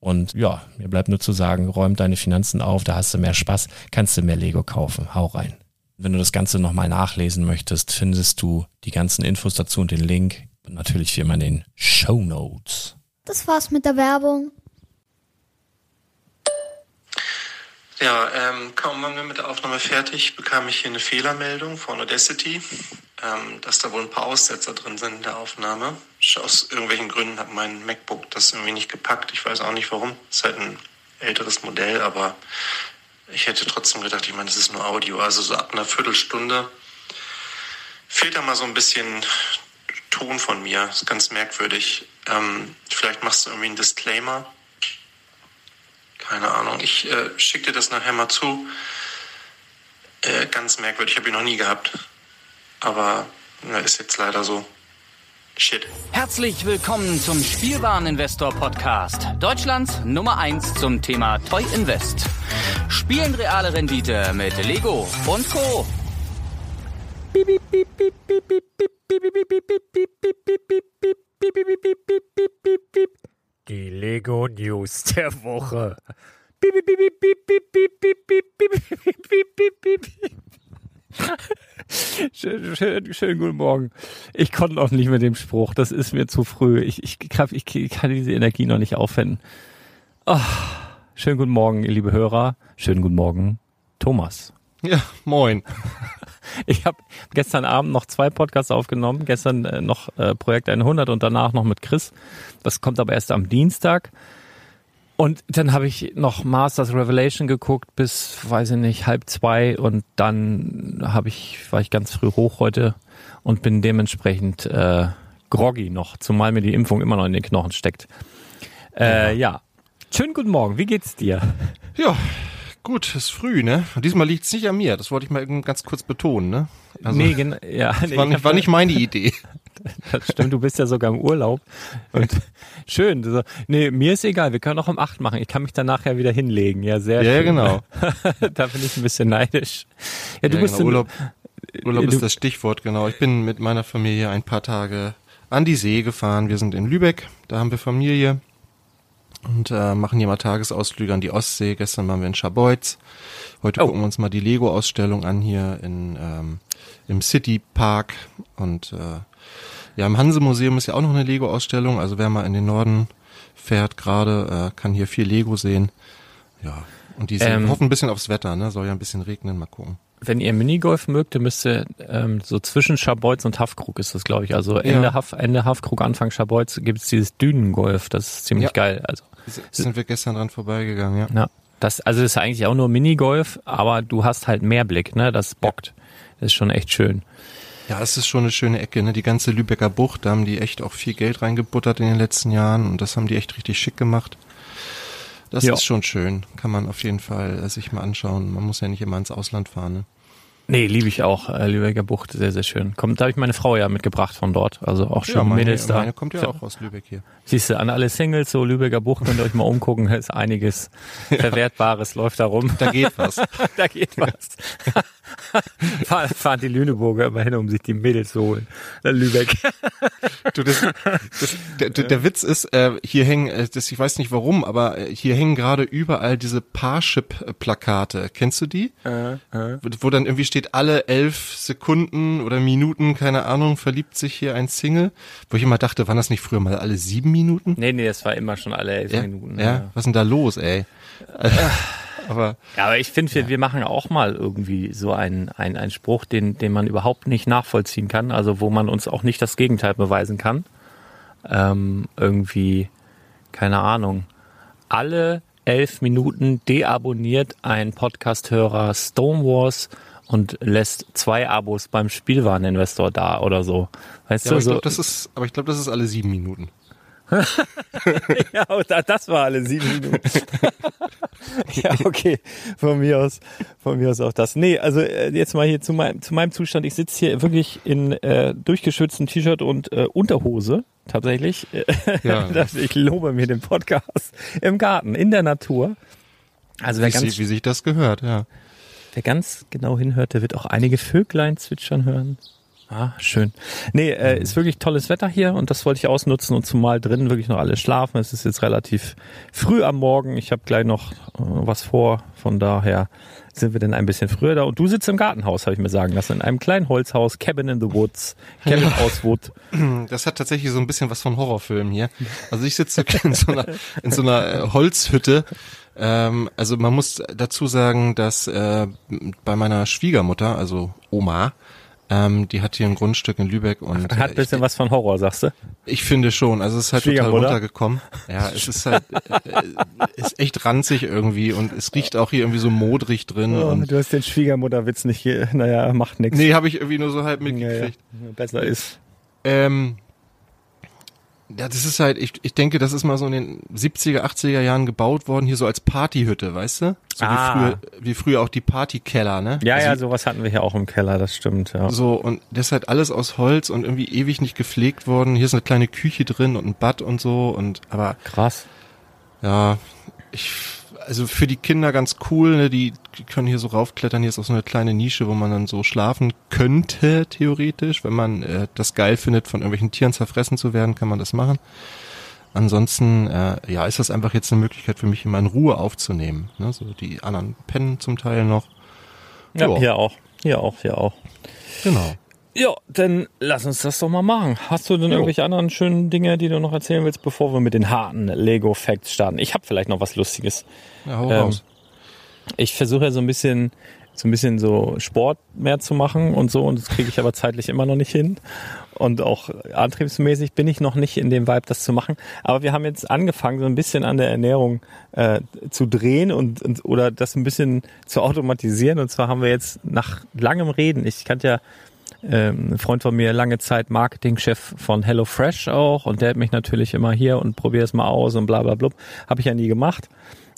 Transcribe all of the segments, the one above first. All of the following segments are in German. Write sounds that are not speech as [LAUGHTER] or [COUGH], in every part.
Und ja, mir bleibt nur zu sagen, räum deine Finanzen auf, da hast du mehr Spaß, kannst du mehr Lego kaufen. Hau rein. Wenn du das Ganze nochmal nachlesen möchtest, findest du die ganzen Infos dazu und den Link. Und natürlich wie immer in den Show Notes. Das war's mit der Werbung. Ja, ähm, kaum waren wir mit der Aufnahme fertig, bekam ich hier eine Fehlermeldung von Audacity ähm, dass da wohl ein paar Aussetzer drin sind in der Aufnahme. Aus irgendwelchen Gründen hat mein MacBook das irgendwie nicht gepackt. Ich weiß auch nicht warum. Es ist halt ein älteres Modell, aber ich hätte trotzdem gedacht, ich meine, es ist nur Audio. Also so ab einer Viertelstunde fehlt da mal so ein bisschen Ton von mir. Das ist ganz merkwürdig. Ähm, vielleicht machst du irgendwie einen Disclaimer. Keine Ahnung. Ich äh, schicke dir das nachher mal zu. Äh, ganz merkwürdig. Ich habe ihn noch nie gehabt. Aber na, ist jetzt leider so. Shit. Herzlich willkommen zum Spielwareninvestor Podcast. Deutschlands Nummer 1 zum Thema Toy Invest. Spielen reale Rendite mit Lego und Co. Die Lego News der Woche. [LAUGHS] [LAUGHS] schön, schön, schönen guten Morgen. Ich konnte noch nicht mit dem Spruch. Das ist mir zu früh. Ich, ich, ich, ich kann diese Energie noch nicht aufwenden. Oh, schönen guten Morgen, ihr liebe Hörer. Schönen guten Morgen, Thomas. Ja, moin. [LAUGHS] Ich habe gestern Abend noch zwei Podcasts aufgenommen. Gestern äh, noch äh, Projekt 100 und danach noch mit Chris. Das kommt aber erst am Dienstag. Und dann habe ich noch Masters Revelation geguckt bis, weiß ich nicht, halb zwei und dann habe ich, war ich ganz früh hoch heute und bin dementsprechend äh, groggy noch, zumal mir die Impfung immer noch in den Knochen steckt. Äh, ja. ja. Schönen guten Morgen, wie geht's dir? [LAUGHS] Ja, Gut, ist früh, ne? Und diesmal liegt's nicht an mir. Das wollte ich mal eben ganz kurz betonen, ne? Also, nee, gen ja, [LAUGHS] nee, war, nicht, war nicht meine Idee. [LAUGHS] Das stimmt, du bist ja sogar im Urlaub. Und [LAUGHS] schön. So, nee, mir ist egal, wir können auch um acht machen. Ich kann mich dann nachher wieder hinlegen. Ja, sehr Ja, ja, schön. genau. [LAUGHS] da bin ich ein bisschen neidisch. Ja, du ja, bist genau. in- Urlaub, Urlaub du- ist das Stichwort, genau. Ich bin mit meiner Familie ein paar Tage an die See gefahren. Wir sind in Lübeck, da haben wir Familie und äh, machen hier mal Tagesausflüge an die Ostsee. Gestern waren wir in Scharbeutz. Heute Oh. gucken wir uns mal die Lego-Ausstellung an hier in, ähm, im City Park. Und äh, ja, im Hanse-Museum ist ja auch noch eine Lego-Ausstellung. Also wer mal in den Norden fährt gerade, äh, kann hier viel Lego sehen. Ja, und die Ähm. hoffen ein bisschen aufs Wetter, ne? Soll ja ein bisschen regnen, mal gucken. wenn ihr Minigolf mögt, dann müsst ihr ähm, so zwischen Scharbeutz und Haffkrug ist das, glaube ich. Also Ende, Ja. Haff, Ende Haffkrug, Anfang Scharbeutz gibt es dieses Dünengolf. Das ist ziemlich Ja. geil. Also Sind wir gestern dran vorbeigegangen, ja. Ja, das, also das ist eigentlich auch nur Minigolf, aber du hast halt mehr Blick, ne? Das bockt. Das ist schon echt schön. Ja, es ist schon eine schöne Ecke, ne? Die ganze Lübecker Bucht, da haben die echt auch viel Geld reingebuttert in den letzten Jahren und das haben die echt richtig schick gemacht. Das Ja. ist schon schön. Kann man auf jeden Fall äh, sich mal anschauen. Man muss ja nicht immer ins Ausland fahren, ne? Nee, liebe ich auch. Äh, Lübecker Bucht, sehr, sehr schön. Kommt, da habe ich meine Frau ja mitgebracht von dort. Also auch schön ja, meine, Mädels da. meine kommt ja auch aus Lübeck hier. Siehst du, an alle Singles, so Lübecker Bucht, könnt ihr euch mal umgucken. [LAUGHS] Da ist einiges Verwertbares, läuft da rum. Da geht was. [LAUGHS] da geht was. [LAUGHS] Fahr, fahren die Lüneburger immer hin, um sich die Mädels zu holen. Lübeck. [LAUGHS] Du, das, das, der, der, Witz ist, äh, hier hängen, äh, das, ich weiß nicht warum, aber äh, hier hängen gerade überall diese Parship-Plakate. Kennst du die? Wo- Wo dann irgendwie steht, alle elf Sekunden oder Minuten, keine Ahnung, verliebt sich hier ein Single. Wo ich immer dachte, waren das nicht früher mal alle sieben Minuten? Nee, nee, das war immer schon alle elf Ja, Minuten. ja? was ist denn da los, ey? Aber Ja, aber ich finde, wir, wir machen auch mal irgendwie so einen, einen, einen Spruch, den, den man überhaupt nicht nachvollziehen kann, also wo man uns auch nicht das Gegenteil beweisen kann. Ähm, irgendwie, keine Ahnung, alle elf Minuten deabonniert ein Podcast-Hörer Stonewars und lässt zwei Abos beim Spielwareninvestor da oder so. Weißt ja, du, aber ich so, glaube, das ist, aber ich glaube, das ist alle sieben Minuten. [LAUGHS] Ja, das war alle sieben Minuten. [LAUGHS] ja, okay. Von mir aus, von mir aus auch das. Nee, also äh, jetzt mal hier zu meinem, zu meinem Zustand. Ich sitze hier wirklich in äh, durchgeschütztem T-Shirt und äh, Unterhose. Tatsächlich. Ja. [LAUGHS] Das- ich lobe mir den Podcast im Garten, in der Natur. Also wer Wie, ganz, sie, wie sich das gehört, ja. wer ganz genau hinhört, der wird auch einige Vöglein zwitschern hören. Ah, schön. Nee, äh, ist wirklich tolles Wetter hier und das wollte ich ausnutzen und zumal drinnen wirklich noch alle schlafen. Es ist jetzt relativ früh am Morgen. Ich habe gleich noch äh, was vor. Von daher sind wir denn ein bisschen früher da. Und du sitzt im Gartenhaus, habe ich mir sagen lassen, in einem kleinen Holzhaus, Cabin in the Woods, Cabin aus Wood. Das hat tatsächlich so ein bisschen was von Horrorfilm hier. Also ich sitze in so einer, in so einer äh, Holzhütte. Ähm, also man muss dazu sagen, dass äh, bei meiner Schwiegermutter, also Oma, ähm, die hat hier ein Grundstück in Lübeck und Hat äh, ein bisschen was von Horror, sagst du? ich, ich finde schon, also es ist halt total runtergekommen. Ja, es ist halt [LAUGHS] äh, ist echt ranzig irgendwie und es riecht auch hier irgendwie so modrig drin und Oh, du hast den Schwiegermutterwitz nicht hier. Naja, macht nichts. nee, habe ich irgendwie nur so halb ja, ja. mitgekriegt. Besser ist. Ähm, ja, das ist halt, ich, ich denke, das ist mal so in den 70er, 80er Jahren gebaut worden, hier so als Partyhütte, weißt du? So Ah. wie früher, wie früher auch die Partykeller, ne? Ja, also, ja, sowas hatten wir hier auch im Keller, das stimmt, ja. So, und das ist halt alles aus Holz und irgendwie ewig nicht gepflegt worden. Hier ist eine kleine Küche drin und ein Bad und so und, aber, Krass. ja, ich, also für die Kinder ganz cool, ne? die, die können hier so raufklettern. Hier ist auch so eine kleine Nische, wo man dann so schlafen könnte, theoretisch. Wenn man äh, das geil findet, von irgendwelchen Tieren zerfressen zu werden, kann man das machen. Ansonsten, äh, ja, ist das einfach jetzt eine Möglichkeit für mich, immer in Ruhe aufzunehmen. Ne? So die anderen pennen zum Teil noch. Ja, Ja. hier auch. Hier auch, hier auch. Genau. Ja, dann lass uns das doch mal machen. Hast du denn Jo. irgendwelche anderen schönen Dinge, die du noch erzählen willst, bevor wir mit den harten Lego Facts starten? Ich habe vielleicht noch was Lustiges. Ja, hau Ähm, raus. Ich versuche ja so ein bisschen so ein bisschen so Sport mehr zu machen und so und das kriege ich aber zeitlich immer noch nicht hin und auch antriebsmäßig bin ich noch nicht in dem Vibe, das zu machen. Aber wir haben jetzt angefangen, so ein bisschen an der Ernährung äh, zu drehen und, und oder das ein bisschen zu automatisieren. Und zwar haben wir jetzt nach langem Reden, ich kannte ja ähm, ein Freund von mir lange Zeit Marketingchef von HelloFresh auch und der hat mich natürlich immer hier und probier es mal aus und bla bla bla. Habe ich ja nie gemacht.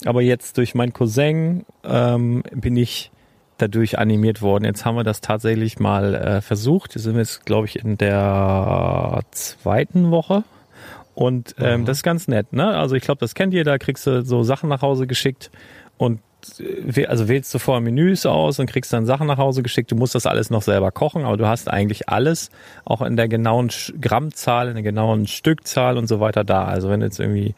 Aber jetzt durch meinen Cousin ähm, bin ich dadurch animiert worden. Jetzt haben wir das tatsächlich mal äh, versucht. Wir sind jetzt, glaube ich, in der zweiten Woche. Und ähm, das ist ganz nett, ne? Also ich glaube, das kennt jeder, kriegst du so Sachen nach Hause geschickt und also wählst du vorher Menüs aus und kriegst dann Sachen nach Hause geschickt. Du musst das alles noch selber kochen, aber du hast eigentlich alles auch in der genauen Grammzahl, in der genauen Stückzahl und so weiter da. Also wenn du jetzt irgendwie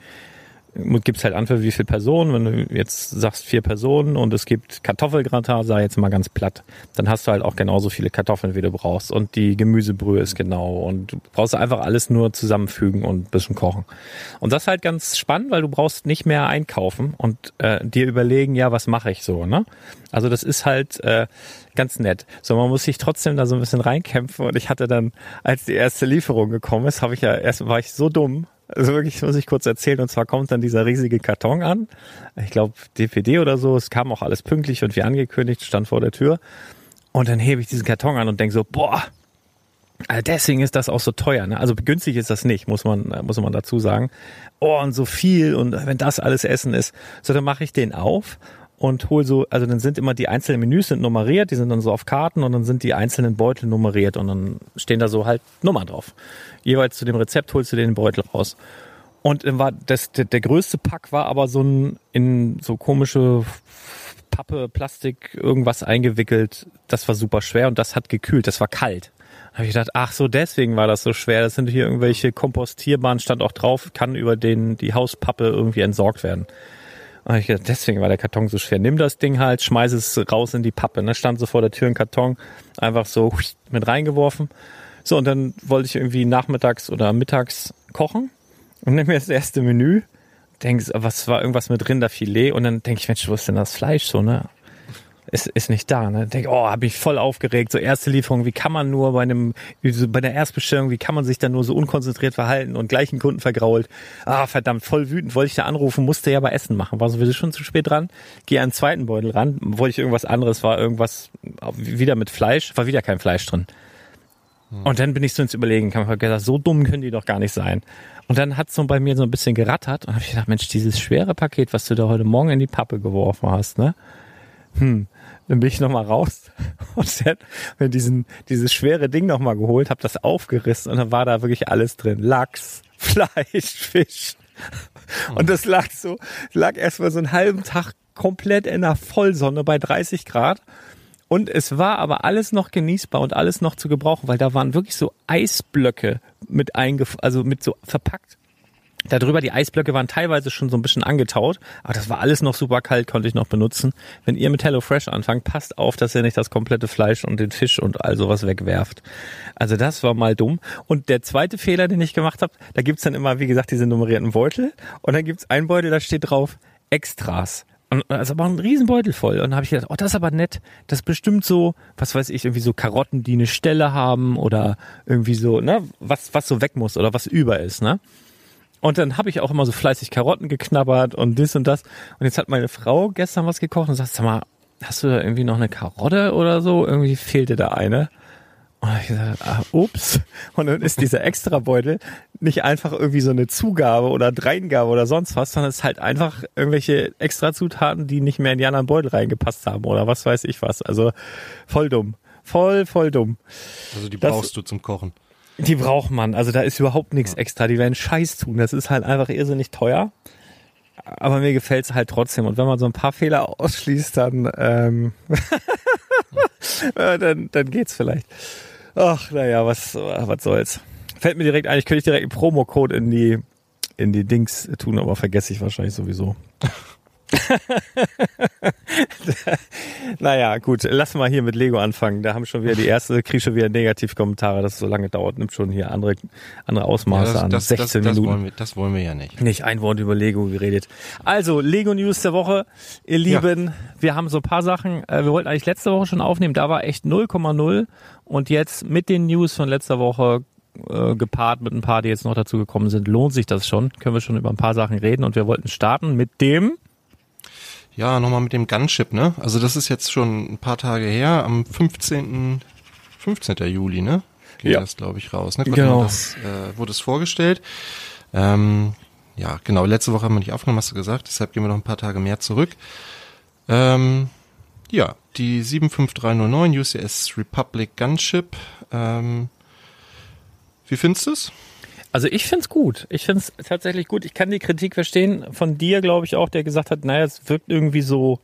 gibt's halt an für wie viele Personen. Wenn du jetzt sagst vier Personen und es gibt Kartoffelgratin, sag jetzt mal ganz platt, dann hast du halt auch genauso viele Kartoffeln, wie du brauchst. Und die Gemüsebrühe ist genau. Und du brauchst einfach alles nur zusammenfügen und bisschen kochen. Und das ist halt ganz spannend, weil du brauchst nicht mehr einkaufen und äh, dir überlegen, ja, was mache ich so, ne? Also das ist halt äh, ganz nett. So, man muss sich trotzdem da so ein bisschen reinkämpfen. Und ich hatte dann, als die erste Lieferung gekommen ist, habe ich ja erst war ich so dumm, also wirklich muss ich kurz erzählen. Und zwar kommt dann dieser riesige Karton an. Ich glaube DPD oder so. Es kam auch alles pünktlich und wie angekündigt, stand vor der Tür. Und dann hebe ich diesen Karton an und denke so, boah, deswegen ist das auch so teuer. Ne? Also günstig ist das nicht, muss man, muss man dazu sagen. Oh, und so viel und wenn das alles Essen ist. So, dann mache ich den auf und hol so, also dann sind immer die einzelnen Menüs sind nummeriert, die sind dann so auf Karten und dann sind die einzelnen Beutel nummeriert und dann stehen da so halt Nummern drauf. Jeweils zu dem Rezept holst du den Beutel raus. Und dann war das, der, der größte Pack war aber so ein in so komische Pappe, Plastik, irgendwas eingewickelt. Das war super schwer und das hat gekühlt, das war kalt. Da habe ich gedacht, ach so, deswegen war das so schwer. Das sind hier irgendwelche kompostierbaren, stand auch drauf, kann über den die Hauspappe irgendwie entsorgt werden. Und ich gedacht, deswegen war der Karton so schwer. Nimm das Ding halt, schmeiß es raus in die Pappe. Ne? Stand so vor der Tür ein Karton, einfach so mit reingeworfen. So, und dann wollte ich irgendwie nachmittags oder mittags kochen und nehme mir das erste Menü, denk, was war irgendwas mit Rinderfilet und dann denke ich, Mensch, wo ist denn das Fleisch so, ne? Ist, ist nicht da, ne? Denk, oh, hab ich voll aufgeregt. So erste Lieferung, wie kann man nur bei einem, bei der Erstbestellung, wie kann man sich da nur so unkonzentriert verhalten und gleich einen Kunden vergrault? Ah, verdammt, voll wütend, wollte ich da anrufen, musste ja aber Essen machen. War sowieso schon zu spät dran. Geh an den zweiten Beutel ran, wollte ich irgendwas anderes, war irgendwas wieder mit Fleisch, war wieder kein Fleisch drin. Und dann bin ich so ins Überlegen, kann man gesagt, so dumm können die doch gar nicht sein. Und dann hat so bei mir so ein bisschen gerattert und habe ich gedacht, Mensch, dieses schwere Paket, was du da heute Morgen in die Pappe geworfen hast, ne? Hm. Dann bin ich nochmal raus [LAUGHS] und hat mir diesen, dieses schwere Ding nochmal geholt, habe das aufgerissen und dann war da wirklich alles drin. Lachs, [LAUGHS] Fleisch, Fisch. Und das lag so, lag erstmal so einen halben Tag komplett in der Vollsonne bei 30 Grad. Und es war aber alles noch genießbar und alles noch zu gebrauchen, weil da waren wirklich so Eisblöcke mit eingef also mit so verpackt. Darüber die Eisblöcke waren teilweise schon so ein bisschen angetaut, aber das war alles noch super kalt, konnte ich noch benutzen. Wenn ihr mit HelloFresh anfangt, passt auf, dass ihr nicht das komplette Fleisch und den Fisch und all sowas wegwerft. Also das war mal dumm. Und der zweite Fehler, den ich gemacht habe, da gibt's dann immer, wie gesagt, diese nummerierten Beutel und dann gibt's einen Beutel, da steht drauf Extras. Und ist aber ein Riesenbeutel voll. Und dann habe ich gedacht, oh, das ist aber nett. Das ist bestimmt so, was weiß ich, irgendwie so Karotten, die eine Stelle haben oder irgendwie so, ne, was, was so weg muss oder was über ist, ne? Und dann habe ich auch immer so fleißig Karotten geknabbert und das und das. Und jetzt hat meine Frau gestern was gekocht und sagt, sag mal, hast du da irgendwie noch eine Karotte oder so? Irgendwie fehlte da eine. Und ich gesagt, ah, ups. Und dann ist dieser Extrabeutel nicht einfach irgendwie so eine Zugabe oder Dreingabe oder sonst was, sondern es ist halt einfach irgendwelche Extrazutaten, die nicht mehr in die anderen Beutel reingepasst haben oder was weiß ich was. Also voll dumm. Voll, voll dumm. Also die Das- brauchst du zum Kochen. Die braucht man. Also da ist überhaupt nichts extra. Die werden Scheiß tun. Das ist halt einfach irrsinnig teuer. Aber mir gefällt's halt trotzdem. Und wenn man so ein paar Fehler ausschließt, dann, ähm, äh, [LAUGHS] dann, dann geht's vielleicht. Ach, naja, was, was soll's. Fällt mir direkt ein, ich könnte ich direkt einen Promocode in die, in die Dings tun, aber vergesse ich wahrscheinlich sowieso. [LAUGHS] naja, gut, lass mal hier mit Lego anfangen. Da haben schon wieder die erste, krieg schon wieder Negativkommentare, dass es so lange dauert, nimmt schon hier andere, andere Ausmaße an. 16 das, Minuten. wollen wir, das wollen wir ja nicht. Nicht ein Wort über Lego geredet. Also, Lego News der Woche. Ihr Lieben, wir haben so ein paar Sachen. äh, Wir wollten eigentlich letzte Woche schon aufnehmen. Da war echt 0,0. Und jetzt mit den News von letzter Woche äh, gepaart mit ein paar, die jetzt noch dazu gekommen sind, lohnt sich das schon. Können wir schon über ein paar Sachen reden. Und wir wollten starten mit dem. Ja, nochmal mit dem Gunship, ne? Also das ist jetzt schon ein paar Tage her, am 15. 15. Juli, ne? Geht Ja. das, glaube ich, raus. Ne? Genau. Das, äh, wurde es vorgestellt. Ähm, ja, genau, letzte Woche haben wir nicht aufgenommen, hast du gesagt, deshalb gehen wir noch ein paar Tage mehr zurück. Ähm, ja, die 75309 UCS Republic Gunship. Ähm, wie findest du es? Also ich find's gut. Ich find's tatsächlich gut. Ich kann die Kritik verstehen von dir, glaube ich auch, der gesagt hat, naja, es wirkt irgendwie so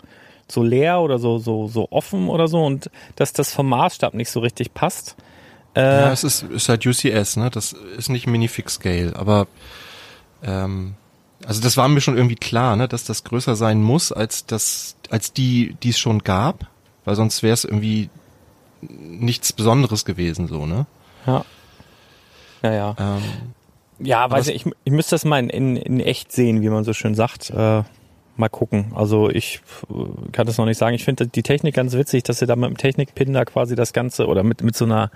so leer oder so so so offen oder so und dass das vom Maßstab nicht so richtig passt. Äh, Ja, es ist, ist halt UCS, ne? Das ist nicht Minifix Scale, aber ähm, also das war mir schon irgendwie klar, ne, dass das größer sein muss als das, als die, die es schon gab, weil sonst wäre es irgendwie nichts Besonderes gewesen, so, ne? ja. Ja, ja. Ähm, Ja, weiß es- ich, ich, ich müsste das mal in, in, in echt sehen, wie man so schön sagt. Äh, mal gucken. Also ich äh, kann das noch nicht sagen. Ich finde die Technik ganz witzig, dass sie da mit dem Technikpin da quasi das Ganze oder mit, mit so einer,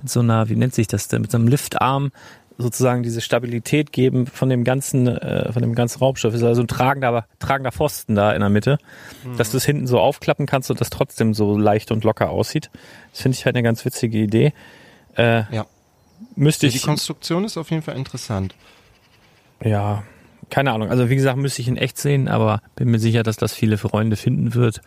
mit so einer, wie nennt sich das denn, mit so einem Liftarm sozusagen diese Stabilität geben von dem ganzen, äh, von dem ganzen Raumstoff. Ist also ein tragender, tragender Pfosten da in der Mitte, dass du es hinten so aufklappen kannst und das trotzdem so leicht und locker aussieht. Das finde ich halt eine ganz witzige Idee. Äh, ja. Müsste Die ich, Konstruktion ist auf jeden Fall interessant. Ja, keine Ahnung. Also wie gesagt, müsste ich in echt sehen, aber bin mir sicher, dass das viele Freunde finden wird.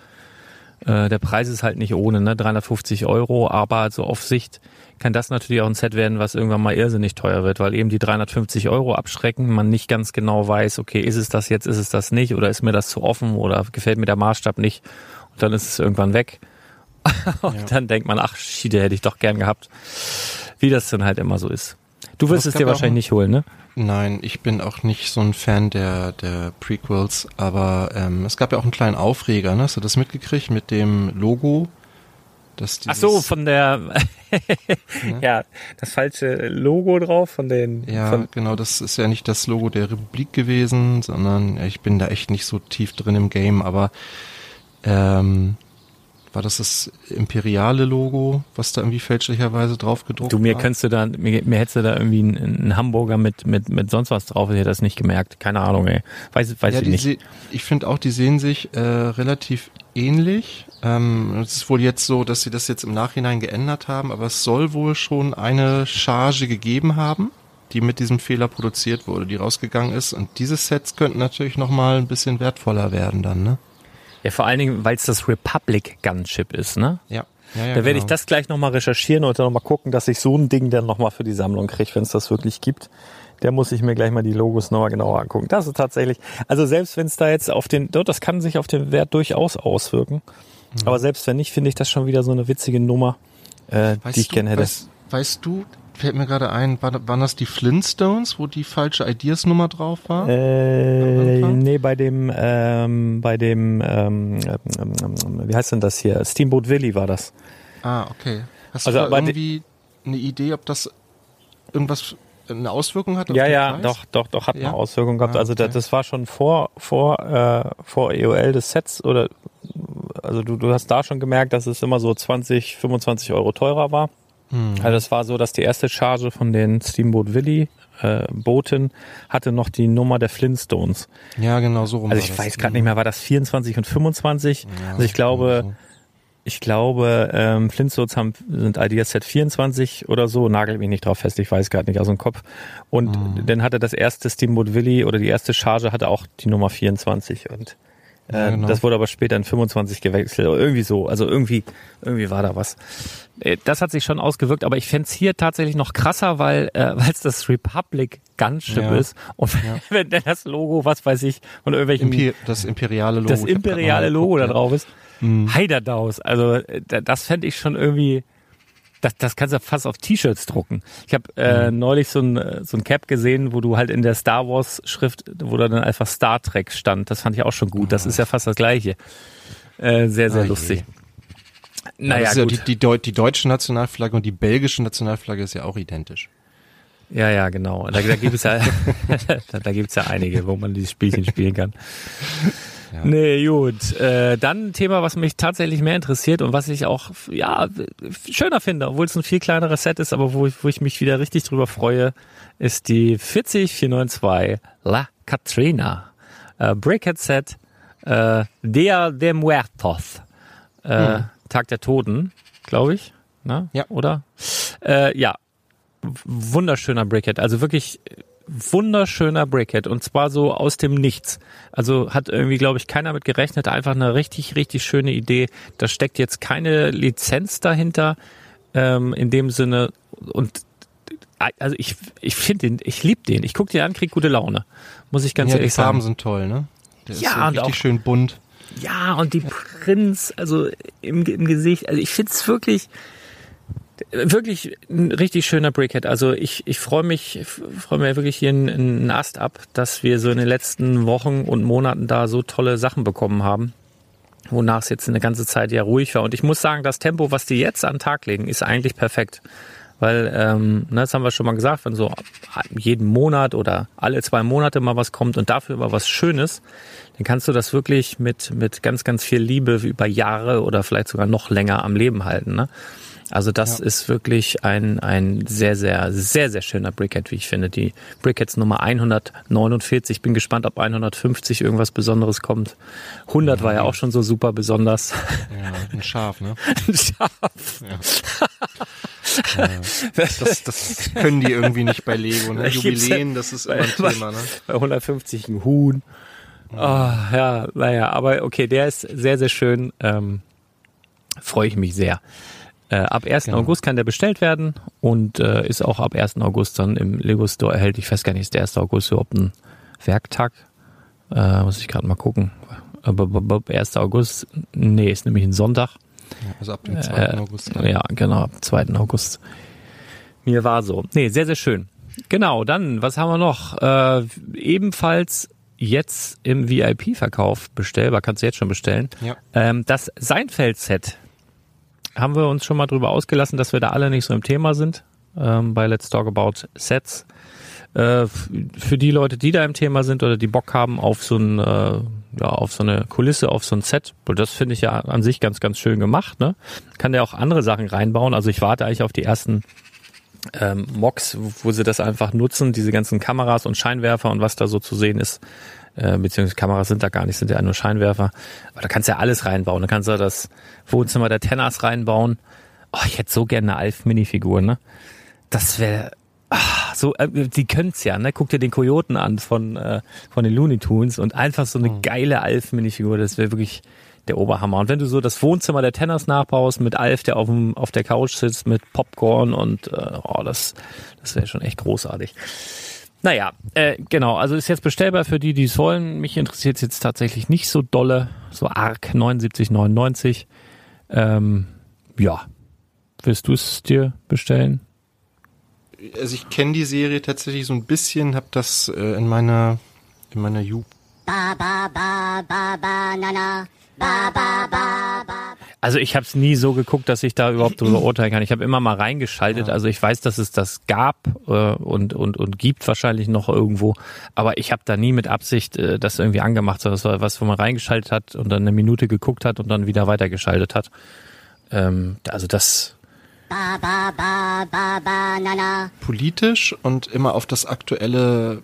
Äh, der Preis ist halt nicht ohne, ne? 350 Euro, aber so auf Sicht kann das natürlich auch ein Set werden, was irgendwann mal irrsinnig teuer wird, weil eben die 350 Euro abschrecken, man nicht ganz genau weiß, okay, ist es das jetzt, ist es das nicht, oder ist mir das zu offen oder gefällt mir der Maßstab nicht und dann ist es irgendwann weg. [LAUGHS] und Ja. dann denkt man, ach, Schiede hätte ich doch gern gehabt. Wie das dann halt immer so ist. Du wirst es dir wahrscheinlich ein- nicht holen, ne? Nein, ich bin auch nicht so ein Fan der, der Prequels, aber ähm, es gab ja auch einen kleinen Aufreger, ne? Hast du das mitgekriegt mit dem Logo? Dass Ach dieses, so, von der, [LAUGHS] ja, das falsche Logo drauf von den, Ja, von, genau, das ist ja nicht das Logo der Republik gewesen, sondern ja, ich bin da echt nicht so tief drin im Game, aber ähm, war das das imperiale Logo, was da irgendwie fälschlicherweise drauf gedruckt du, mir war? könntest du da, mir, mir hättest du da irgendwie einen, einen Hamburger mit, mit, mit sonst was drauf, ich hätte das nicht gemerkt. Keine Ahnung, ey. Weiß, weiß ja, ich nicht. se- ich finde auch, die sehen sich äh, relativ ähnlich. Ähm, es ist wohl jetzt so, dass sie das jetzt im Nachhinein geändert haben, aber es soll wohl schon eine Charge gegeben haben, die mit diesem Fehler produziert wurde, die rausgegangen ist. Und diese Sets könnten natürlich nochmal ein bisschen wertvoller werden dann, ne? Ja, vor allen Dingen, weil es das Republic Gunship ist, ne? Ja. ja, ja da werde ich genau. das gleich nochmal recherchieren und dann nochmal gucken, dass ich so ein Ding dann nochmal für die Sammlung kriege, wenn es das wirklich gibt. Der muss ich mir gleich mal die Logos nochmal genauer angucken. Das ist tatsächlich, also selbst wenn es da jetzt auf den, das kann sich auf den Wert durchaus auswirken. Mhm. Aber selbst wenn nicht, finde ich das schon wieder so eine witzige Nummer, äh, Weißt die ich gerne hätte. Weißt, weißt du, fällt mir gerade ein, war, waren das die Flintstones, wo die falsche Ideas-Nummer drauf war? Äh, nee, bei dem, ähm, bei dem, ähm, ähm, ähm, wie heißt denn das hier? Steamboat Willie war das. Ah, okay. Hast Also, du da irgendwie eine Idee, ob das irgendwas eine Auswirkung hat? auf Ja, ja, Preis? doch, doch, doch, hat Ja? eine Auswirkung gehabt. Ah, Also das, okay. das war schon vor, vor, äh, vor EOL des Sets oder, also du, du hast da schon gemerkt, dass es immer so 20, 25 Euro teurer war. Hm. Also es war so, dass die erste Charge von den Steamboat Willie äh, Booten hatte noch die Nummer der Flintstones. Ja, genau, so rum Also ich weiß gerade nicht mehr, war das 24 und 25? Ja, also ich glaube, so. ich glaube, ähm, Flintstones haben, sind Ideas Set 24 oder so, nagelt mich nicht drauf fest, ich weiß gerade nicht aus dem Kopf. Und Mhm. dann hatte das erste Steamboat Willie oder die erste Charge hatte auch die Nummer 24 und Ja, genau. das wurde aber später in 25 gewechselt oder irgendwie so. Also irgendwie, irgendwie war da was. Äh, Das hat sich schon ausgewirkt, aber ich fänd's hier tatsächlich noch krasser, weil äh, [LAUGHS] es das Republic Gunship Ja. ist und Ja. [LAUGHS] wenn dann das Logo, was weiß ich, von irgendwelchen Imper das imperiale Logo. das imperiale Logo da drauf ist. Mhm. Heiderdaus. Also äh, da- das fände ich schon irgendwie. Das, das kannst du fast auf T-Shirts drucken. Ich habe äh, Mhm. neulich so ein, äh, so ein Cap gesehen, wo du halt in der Star Wars Schrift, wo da dann einfach Star Trek stand. Das fand ich auch schon gut. Das ist ja fast das gleiche. Äh, sehr, sehr Ah, je. lustig. Ja, Naja, ja gut. die, die, Deu die deutsche Nationalflagge und die belgische Nationalflagge ist ja auch identisch. Ja, ja, genau. Da, da gibt es ja, [LAUGHS] [LAUGHS] da, da gibt es ja einige, wo man dieses Spielchen spielen kann. [LAUGHS] Ja. Nee, gut. Äh, dann ein Thema, was mich tatsächlich mehr interessiert und was ich auch, ja, schöner finde, obwohl es ein viel kleineres Set ist, aber wo ich, wo ich mich wieder richtig drüber freue, ist die 40492 La Katrina. Äh, Brickhead Set, äh, Dia de Muertos. Äh, Tag der Toten, glaube ich. Ne? Ja. Oder? Äh, ja, wunderschöner Brickhead. Also wirklich wunderschöner Brickhead und zwar so aus dem Nichts. Also hat irgendwie, glaube ich, keiner mit gerechnet. Einfach eine richtig, richtig schöne Idee. Da steckt jetzt keine Lizenz dahinter ähm, in dem Sinne und also ich, ich finde den, ich liebe den. Ich gucke den an, krieg gute Laune. Muss ich ganz ja, die ehrlich Farben sagen. sind toll, ne? Der Ja, ist so und richtig auch- schön bunt. Ja, und die Prinz, also im, im Gesicht, also ich find's wirklich, wirklich ein richtig schöner Brickhead. Also ich, ich freue mich, freue mir wirklich hier einen, einen Ast ab, dass wir so in den letzten Wochen und Monaten da so tolle Sachen bekommen haben. Wonach es jetzt eine ganze Zeit ja ruhig war. Und ich muss sagen, das Tempo, was die jetzt an den Tag legen, ist eigentlich perfekt. Weil, ähm, ne, das haben wir schon mal gesagt, wenn so jeden Monat oder alle zwei Monate mal was kommt und dafür aber was Schönes, dann kannst du das wirklich mit, mit ganz, ganz viel Liebe über Jahre oder vielleicht sogar noch länger am Leben halten. Ne? Also das ist wirklich ein, ein sehr, sehr, sehr, sehr schöner Brickhead, wie ich finde. Die Brickheads Nummer 149. Bin gespannt, ob 150 irgendwas Besonderes kommt. 100 war ja auch schon so super besonders. Ja, ein Schaf, ne? [LAUGHS] Schaf. [LAUGHS] Das, das können die irgendwie nicht bei Lego, ne? [LAUGHS] Jubiläen, das ist immer ein Thema, ne? Bei 150 ein Huhn. Ah, ja, naja, aber okay, der ist sehr, sehr schön. Ähm, Freue ich mich sehr. Äh, ab 1. Genau. August kann der bestellt werden und äh, ist auch ab 1. August dann im Lego Store erhältlich. Ich weiß gar nicht, ist der 1. August überhaupt ein Werktag? Äh, muss ich gerade mal gucken. Aber b- b- 1. August, nee, ist nämlich ein Sonntag. Also ab dem 2. Äh, August. Ja, genau, ab 2. August. Mir war so. Nee, sehr, sehr schön. Genau, dann, was haben wir noch? Äh, ebenfalls jetzt im VIP-Verkauf bestellbar, kannst du jetzt schon bestellen. Ja. Ähm, das Seinfeld-Set haben wir uns schon mal drüber ausgelassen, dass wir da alle nicht so im Thema sind ähm, bei Let's Talk About Sets. Äh, für die Leute, die da im Thema sind oder die Bock haben auf so ein, äh, ja, auf so eine Kulisse, auf so ein Set, das finde ich ja an sich ganz, ganz schön gemacht. Ne? Kann der auch andere Sachen reinbauen. Also ich warte eigentlich auf die ersten ähm, Mocks, wo sie das einfach nutzen, diese ganzen Kameras und Scheinwerfer und was da so zu sehen ist. Äh, beziehungsweise Kameras sind da gar nicht, sind ja nur Scheinwerfer. Aber da kannst du ja alles reinbauen. Da kannst du das Wohnzimmer der Tenners reinbauen. Oh, ich hätte so gerne eine Alf-Minifigur, ne? Das wäre so, äh, die können's ja, ne? Guck dir den Kojoten an von, äh, von den Looney Tunes und einfach so eine geile Alf-Minifigur, das wäre wirklich der Oberhammer. Und wenn du so das Wohnzimmer der Tenners nachbaust mit Alf, der auf, dem, auf der Couch sitzt mit Popcorn und äh, oh, das, das wäre schon echt großartig. Naja, äh, genau, also ist jetzt bestellbar für die, die es wollen. Mich interessiert es jetzt tatsächlich nicht so dolle, so arg 79,99. Ähm, ja, willst du es dir bestellen? Also ich kenne die Serie tatsächlich so ein bisschen, habe das äh, in meiner in meiner Jugend Also ich habe es nie so geguckt, dass ich da überhaupt drüber urteilen kann. Ich habe immer mal reingeschaltet. Also ich weiß, dass es das gab äh, und, und, und gibt wahrscheinlich noch irgendwo. Aber ich habe da nie mit Absicht äh, das irgendwie angemacht. sondern Das war was, wo man reingeschaltet hat und dann eine Minute geguckt hat und dann wieder weitergeschaltet hat. Ähm, also das, politisch und immer auf das aktuelle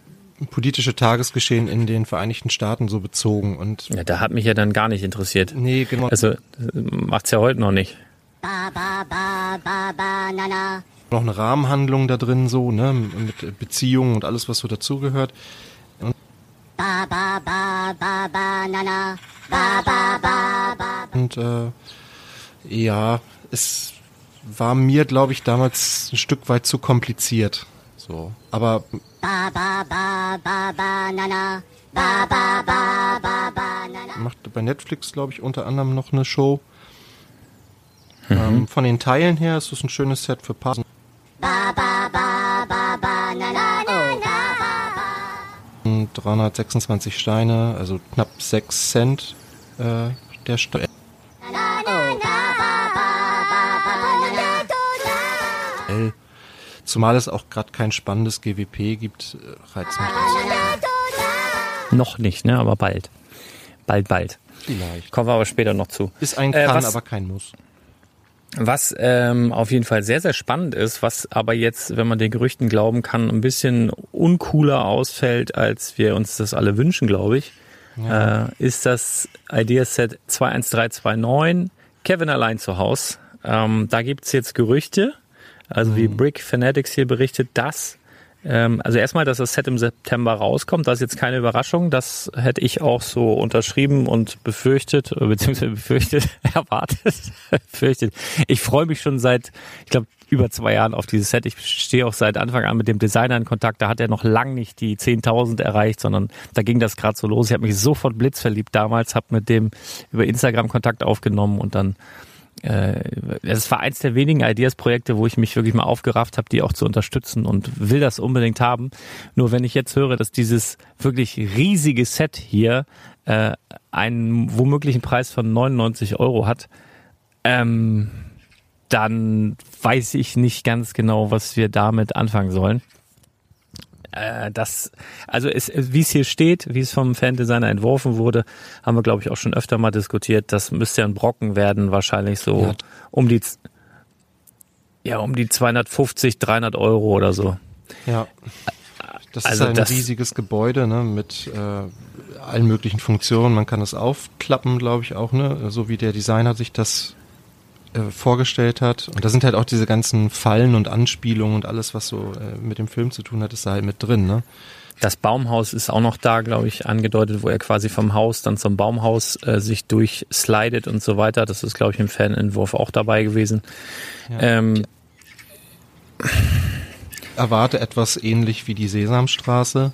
politische Tagesgeschehen in den Vereinigten Staaten so bezogen und ja, da hat mich ja dann gar nicht interessiert. nee, genau. Also äh, macht's ja heute noch nicht. noch eine Rahmenhandlung da drin so, ne, mit Beziehungen und alles was so dazugehört. Und äh, ja, es war mir, glaube ich, damals ein Stück weit zu kompliziert. So, aber macht bei Netflix, glaube ich, unter anderem noch eine Show. Ähm, von den Teilen her ist es ein schönes Set für Paar. Und 326 Steine, also knapp 6 Cent äh, der Stein. Zumal es auch gerade kein spannendes GWP gibt, äh, reizt mich das. Noch nicht, ne? Aber bald. Bald, bald. Vielleicht. Kommen wir aber später noch zu. Ist ein Äh, Kann, was- aber kein Muss. Was ähm, auf jeden Fall sehr, sehr spannend ist, was aber jetzt, wenn man den Gerüchten glauben kann, ein bisschen uncooler ausfällt, als wir uns das alle wünschen, glaube ich, äh, ist das Ideaset 21329 Kevin allein zu Haus. Ähm, da gibt's jetzt Gerüchte, also wie Brick Fanatics hier berichtet, dass Ähm, also erstmal, dass das Set im September rauskommt, das ist jetzt keine Überraschung. Das hätte ich auch so unterschrieben und befürchtet, äh, beziehungsweise [LAUGHS] befürchtet, [LAUGHS] erwartet, [LAUGHS] befürchtet. Ich freue mich schon seit, ich glaube, über zwei Jahren auf dieses Set. Ich stehe auch seit Anfang an mit dem Designer in Kontakt. Da hat er noch lang nicht die 10.000 erreicht, sondern da ging das gerade so los. Ich habe mich sofort blitzverliebt damals, habe mit dem über Instagram Kontakt aufgenommen und dann äh, es war eins der wenigen Ideas-Projekte, wo ich mich wirklich mal aufgerafft habe, die auch zu unterstützen und will das unbedingt haben. Nur wenn ich jetzt höre, dass dieses wirklich riesige Set hier äh, einen womöglichen Preis von 99 Euro hat, ähm, dann weiß ich nicht ganz genau, was wir damit anfangen sollen. Äh, das, also wie es hier steht, wie es vom Fan-Designer entworfen wurde, haben wir, glaube ich, auch schon öfter mal diskutiert. Das müsste ja ein Brocken werden, wahrscheinlich so ja. um die, ja, um die 250, 300 Euro oder so. Ja. Das also ist ein das, riesiges Gebäude ne, mit äh, allen möglichen Funktionen. Man kann es aufklappen, glaube ich auch, ne, so wie der Designer sich das äh, vorgestellt hat. Und da sind halt auch diese ganzen Fallen und Anspielungen und alles, was so äh, mit dem Film zu tun hat, ist da halt mit drin, ne? Das Baumhaus ist auch noch da, glaube ich, angedeutet, wo er quasi vom Haus dann zum Baumhaus äh, sich durchslidet und so weiter. Das ist, glaube ich, im Fanentwurf auch dabei gewesen. Ja. Ähm, erwarte etwas ähnlich wie die Sesamstraße.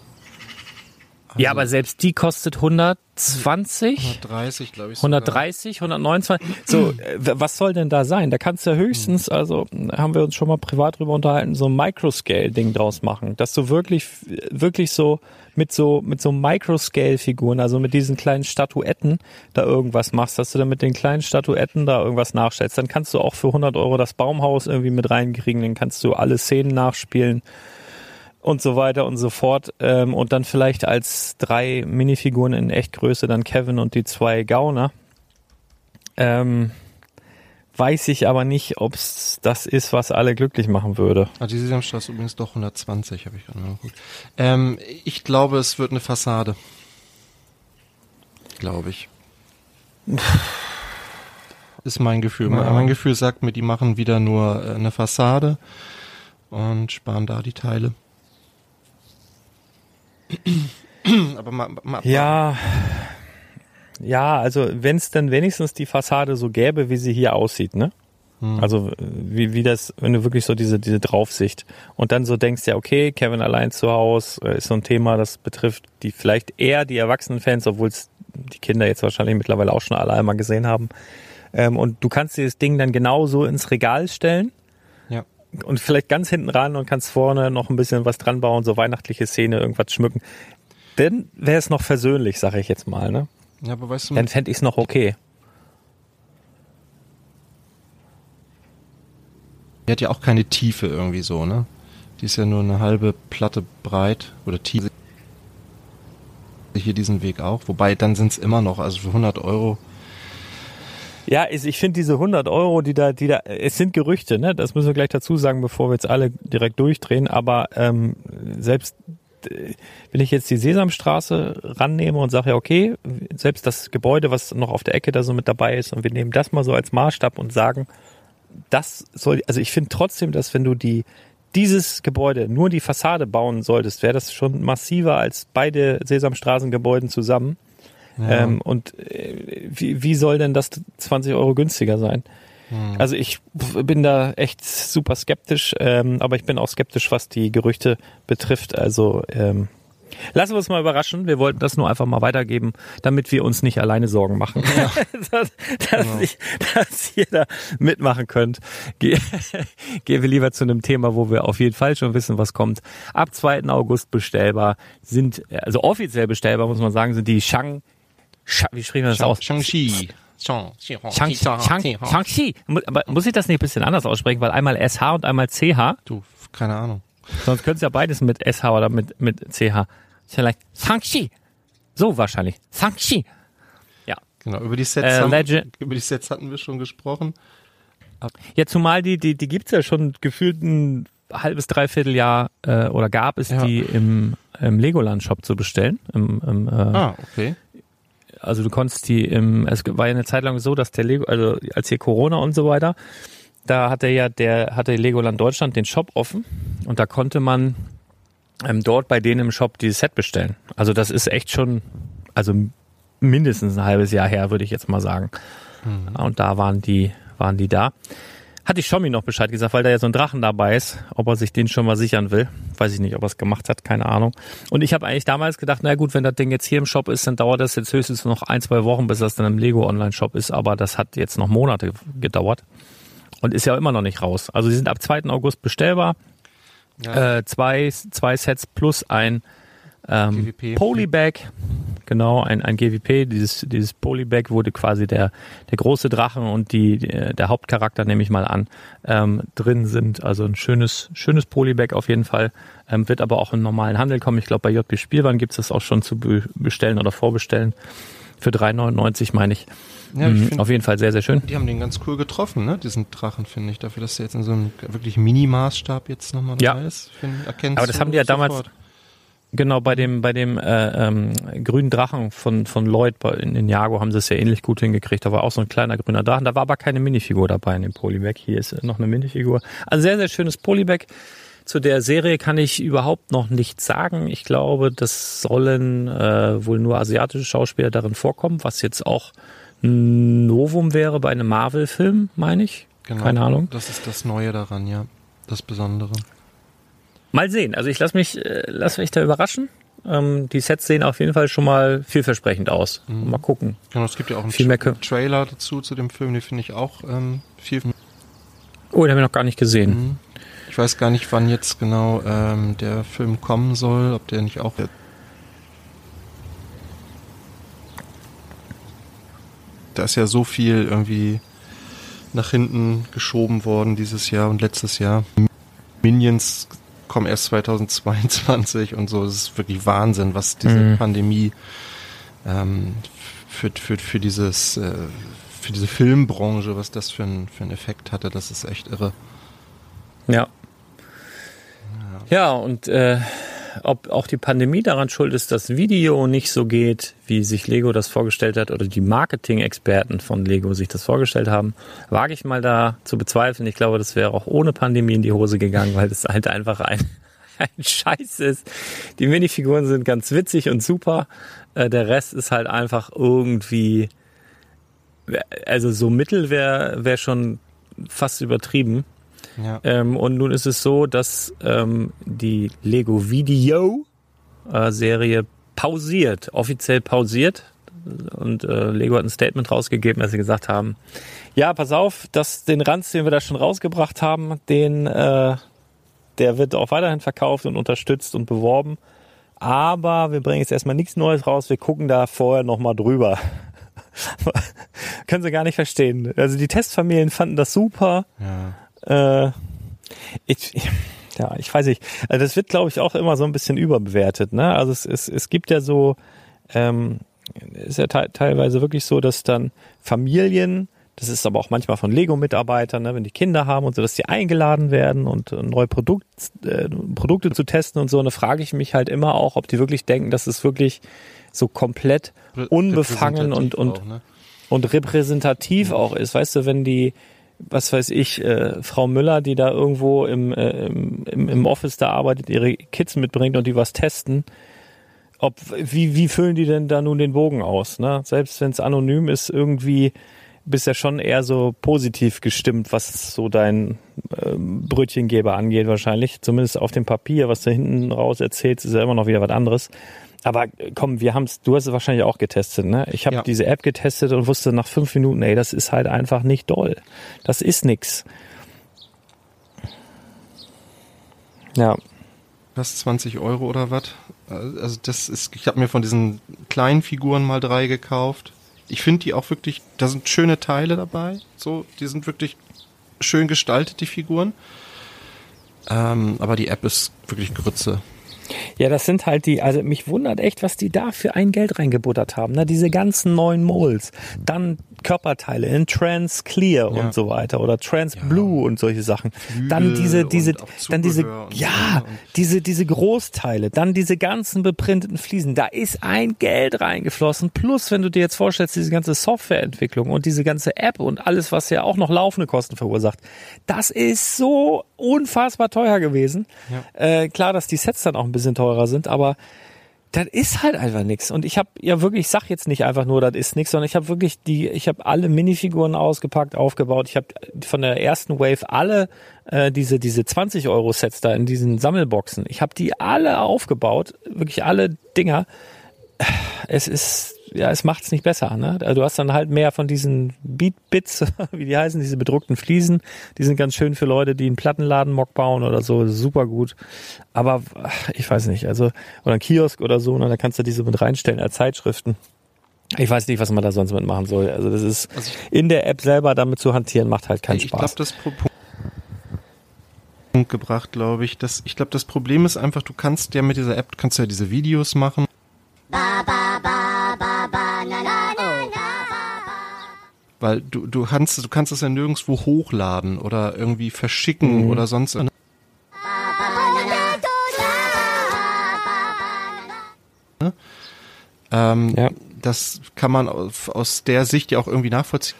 Also ja, aber selbst die kostet 100 120? 130, glaube ich. 130, 129. So, äh, was soll denn da sein? Da kannst du ja höchstens, also haben wir uns schon mal privat drüber unterhalten, so ein Microscale-Ding draus machen. Dass du wirklich, wirklich so mit so, mit so Microscale-Figuren, also mit diesen kleinen Statuetten da irgendwas machst, dass du dann mit den kleinen Statuetten da irgendwas nachstellst. Dann kannst du auch für 100 Euro das Baumhaus irgendwie mit reinkriegen, dann kannst du alle Szenen nachspielen und so weiter und so fort. Ähm, und dann vielleicht als drei Minifiguren in Echtgröße dann Kevin und die zwei Gauner. Ähm, weiß ich aber nicht, ob es das ist, was alle glücklich machen würde. Ah, die Sesamstraße übrigens doch 120, habe ich gerade mal geguckt. Ähm, ich glaube, es wird eine Fassade. Glaube ich. [LAUGHS] ist mein Gefühl. Ja. Mein Gefühl sagt mir, die machen wieder nur äh, eine Fassade und sparen da die Teile. Aber mal, mal, ja, ja, also wenn es dann wenigstens die Fassade so gäbe, wie sie hier aussieht, ne? Hm. Also wie, wie das, wenn du wirklich so diese, diese Draufsicht und dann so denkst, ja, okay, Kevin allein zu Hause äh, ist so ein Thema, das betrifft die vielleicht eher die Erwachsenen-Fans, obwohl es die Kinder jetzt wahrscheinlich mittlerweile auch schon alle einmal gesehen haben. Ähm, und du kannst dieses Ding dann genauso ins Regal stellen und vielleicht ganz hinten ran und kannst vorne noch ein bisschen was dran bauen, so weihnachtliche Szene, irgendwas schmücken. Dann wäre es noch versöhnlich, sage ich jetzt mal, ne? Ja, aber weißt du, dann fände ich es noch okay. Die hat ja auch keine Tiefe irgendwie so, ne? Die ist ja nur eine halbe Platte breit oder tief. Hier diesen Weg auch. Wobei, dann sind es immer noch, also für 100 Euro ja, ich finde diese 100 Euro, die da, die da, es sind Gerüchte, ne? Das müssen wir gleich dazu sagen, bevor wir jetzt alle direkt durchdrehen. Aber ähm, selbst äh, wenn ich jetzt die Sesamstraße rannehme und sage, ja, okay, selbst das Gebäude, was noch auf der Ecke da so mit dabei ist, und wir nehmen das mal so als Maßstab und sagen, das soll, also ich finde trotzdem, dass wenn du die dieses Gebäude nur die Fassade bauen solltest, wäre das schon massiver als beide Sesamstraßengebäuden zusammen. Ja. Ähm, und äh, wie, wie soll denn das 20 Euro günstiger sein? Hm. Also ich bin da echt super skeptisch, ähm, aber ich bin auch skeptisch, was die Gerüchte betrifft. Also ähm, Lassen wir uns mal überraschen. Wir wollten das nur einfach mal weitergeben, damit wir uns nicht alleine Sorgen machen. Ja. [LAUGHS] dass, dass, genau. ich, dass ihr da mitmachen könnt. Ge [LAUGHS] gehen wir lieber zu einem Thema, wo wir auf jeden Fall schon wissen, was kommt. Ab 2. August bestellbar sind, also offiziell bestellbar, muss man sagen, sind die Shang wie sprechen wir das aus? Shang-Chi. Shang-Chi. Aber muss ich das nicht ein bisschen anders aussprechen? Weil einmal SH und einmal CH? Du, keine Ahnung. Sonst könnte es ja beides mit SH oder mit, mit CH. Vielleicht Shang-Chi. So wahrscheinlich. Shang-Chi. Ja. Genau, über die Sets, äh, haben, über die Sets hatten wir schon gesprochen. Ja, zumal die, die, die gibt's ja schon gefühlt ein halbes, dreiviertel Jahr äh, oder gab es ja. die im, im Legoland-Shop zu bestellen. Im, im, äh, ah, okay also du konntest die im, es war ja eine Zeit lang so, dass der Lego, also als hier Corona und so weiter, da hatte ja der, hatte Legoland Deutschland den Shop offen und da konnte man ähm, dort bei denen im Shop dieses Set bestellen. Also das ist echt schon, also mindestens ein halbes Jahr her, würde ich jetzt mal sagen. Mhm. Und da waren die, waren die da. Hatte ich Schommi noch Bescheid gesagt, weil da ja so ein Drachen dabei ist, ob er sich den schon mal sichern will. Weiß ich nicht, ob er es gemacht hat, keine Ahnung. Und ich habe eigentlich damals gedacht, na gut, wenn das Ding jetzt hier im Shop ist, dann dauert das jetzt höchstens noch ein, zwei Wochen, bis das dann im Lego Online-Shop ist. Aber das hat jetzt noch Monate gedauert und ist ja immer noch nicht raus. Also sie sind ab 2. August bestellbar. Ja. Äh, zwei, zwei Sets plus ein ähm, Polybag, genau, ein, ein GWP, dieses, dieses Polybag wurde quasi der, der große Drachen und die, der Hauptcharakter, nehme ich mal an, ähm, drin sind. Also ein schönes, schönes Polybag auf jeden Fall. Ähm, wird aber auch im normalen Handel kommen. Ich glaube, bei JB Spielwaren gibt es das auch schon zu bestellen oder vorbestellen. Für 3,99 meine ich. Ja, ich mhm, find, auf jeden Fall sehr, sehr schön. Die haben den ganz cool getroffen, ne? diesen Drachen, finde ich. Dafür, dass der jetzt in so einem wirklich Mini-Maßstab jetzt nochmal ja. da ist. Find, erkennst Aber das haben die ja sofort. damals Genau, bei dem, bei dem äh, ähm, grünen Drachen von, von Lloyd in, in Jago haben sie es ja ähnlich gut hingekriegt. Da war auch so ein kleiner grüner Drachen. Da war aber keine Minifigur dabei in dem Polybag. Hier ist noch eine Minifigur. Also sehr, sehr schönes Polybag. Zu der Serie kann ich überhaupt noch nichts sagen. Ich glaube, das sollen äh, wohl nur asiatische Schauspieler darin vorkommen, was jetzt auch ein Novum wäre bei einem Marvel-Film, meine ich. Genau, Keine Ahnung. Das ist das Neue daran, ja. Das Besondere. Mal sehen. Also ich lasse mich, äh, lass mich da überraschen. Ähm, die Sets sehen auf jeden Fall schon mal vielversprechend aus. Mhm. Mal gucken. Genau, es gibt ja auch einen viel Tra Trailer dazu zu dem Film, den finde ich auch ähm, viel. Oh, den habe ich noch gar nicht gesehen. Mhm. Ich weiß gar nicht, wann jetzt genau ähm, der Film kommen soll, ob der nicht auch. Da ist ja so viel irgendwie nach hinten geschoben worden dieses Jahr und letztes Jahr. Minions kommen erst 2022 und so. Es ist wirklich Wahnsinn, was diese mhm. Pandemie ähm, für, für, für dieses äh, für diese Filmbranche, was das für, ein, für einen Effekt hatte, das ist echt irre. Ja. Ja, ja und äh, ob auch die Pandemie daran schuld ist, dass Video nicht so geht, wie sich Lego das vorgestellt hat oder die Marketing-Experten von Lego sich das vorgestellt haben, wage ich mal da zu bezweifeln. Ich glaube, das wäre auch ohne Pandemie in die Hose gegangen, weil das halt einfach ein, [LAUGHS] ein Scheiß ist. Die Minifiguren sind ganz witzig und super. Äh, der Rest ist halt einfach irgendwie, also so mittel wäre wär schon fast übertrieben. Ja. Ähm, und nun ist es so, dass ähm, die Lego Video äh, Serie pausiert, offiziell pausiert. Und äh, Lego hat ein Statement rausgegeben, dass sie gesagt haben, ja, pass auf, dass den Ranz, den wir da schon rausgebracht haben, den, äh, der wird auch weiterhin verkauft und unterstützt und beworben. Aber wir bringen jetzt erstmal nichts Neues raus, wir gucken da vorher nochmal drüber. [LAUGHS] Können sie gar nicht verstehen. Also die Testfamilien fanden das super. Ja. Äh, ich, ja, ich weiß nicht. Also das wird, glaube ich, auch immer so ein bisschen überbewertet. Ne? Also es, es, es gibt ja so, ähm, ist ja te teilweise wirklich so, dass dann Familien, das ist aber auch manchmal von Lego-Mitarbeitern, ne, wenn die Kinder haben und so, dass die eingeladen werden und äh, neue Produkt, äh, Produkte zu testen und so. Und da frage ich mich halt immer auch, ob die wirklich denken, dass es wirklich so komplett unbefangen und, und, auch, ne? und repräsentativ auch ist. Weißt du, wenn die, was weiß ich, äh, Frau Müller, die da irgendwo im, äh, im, im Office da arbeitet, ihre Kids mitbringt und die was testen, ob wie, wie füllen die denn da nun den Bogen aus? Ne? Selbst wenn es anonym ist, irgendwie bist ja schon eher so positiv gestimmt, was so dein äh, Brötchengeber angeht wahrscheinlich. Zumindest auf dem Papier, was du hinten raus erzählst, ist ja immer noch wieder was anderes. Aber komm, wir haben's, du hast es wahrscheinlich auch getestet, ne? Ich habe ja. diese App getestet und wusste nach fünf Minuten, ey, das ist halt einfach nicht doll. Das ist nix. Ja. Fast 20 Euro oder was? Also das ist, ich habe mir von diesen kleinen Figuren mal drei gekauft. Ich finde die auch wirklich, da sind schöne Teile dabei. So, die sind wirklich schön gestaltet, die Figuren. Ähm, aber die App ist wirklich Grütze. Ja, das sind halt die, also mich wundert echt, was die da für ein Geld reingebuttert haben. Ne? Diese ganzen neuen Moles. Dann Körperteile in Trans Clear Ja. und so weiter oder Trans Blue und solche Sachen. dann diese, diese, dann diese, ja, so und- diese, diese Großteile, dann diese ganzen beprinteten Fliesen. Da ist ein Geld reingeflossen. Plus, wenn du dir jetzt vorstellst, diese ganze Softwareentwicklung und diese ganze App und alles, was ja auch noch laufende Kosten verursacht. Das ist so unfassbar teuer gewesen. Äh, klar, dass die Sets dann auch ein bisschen teurer sind, aber das ist halt einfach nix. Und ich habe ja wirklich, ich sag jetzt nicht einfach nur, das ist nix, sondern ich habe wirklich die, ich habe alle Minifiguren ausgepackt, aufgebaut. Ich habe von der ersten Wave alle äh, diese diese 20 Euro Sets da in diesen Sammelboxen. Ich habe die alle aufgebaut, wirklich alle Dinger. Es ist ja, es macht's nicht besser. Ne? Also Du hast dann halt mehr von diesen Beat-Bits, [LAUGHS] wie die heißen, diese bedruckten Fliesen. Die sind ganz schön für Leute, die einen Plattenladen Mock bauen oder so. Super gut. Aber ich weiß nicht. Also oder ein Kiosk oder so, ne? da kannst du diese mit reinstellen als Zeitschriften. Ich weiß nicht, was man da sonst mitmachen soll. Also das ist Also in der App selber damit zu hantieren, macht halt keinen ich glaube, Spaß. das Pro Punkt gebracht, glaube ich. Das, ich glaube, das Problem ist einfach, du kannst ja mit dieser App, kannst du ja diese Videos machen. Weil du, du kannst, du kannst es ja nirgendwo hochladen oder irgendwie verschicken Mhm. oder sonst. [LAUGHS] Ähm, Ja. Das kann man aus, aus der Sicht ja auch irgendwie nachvollziehen.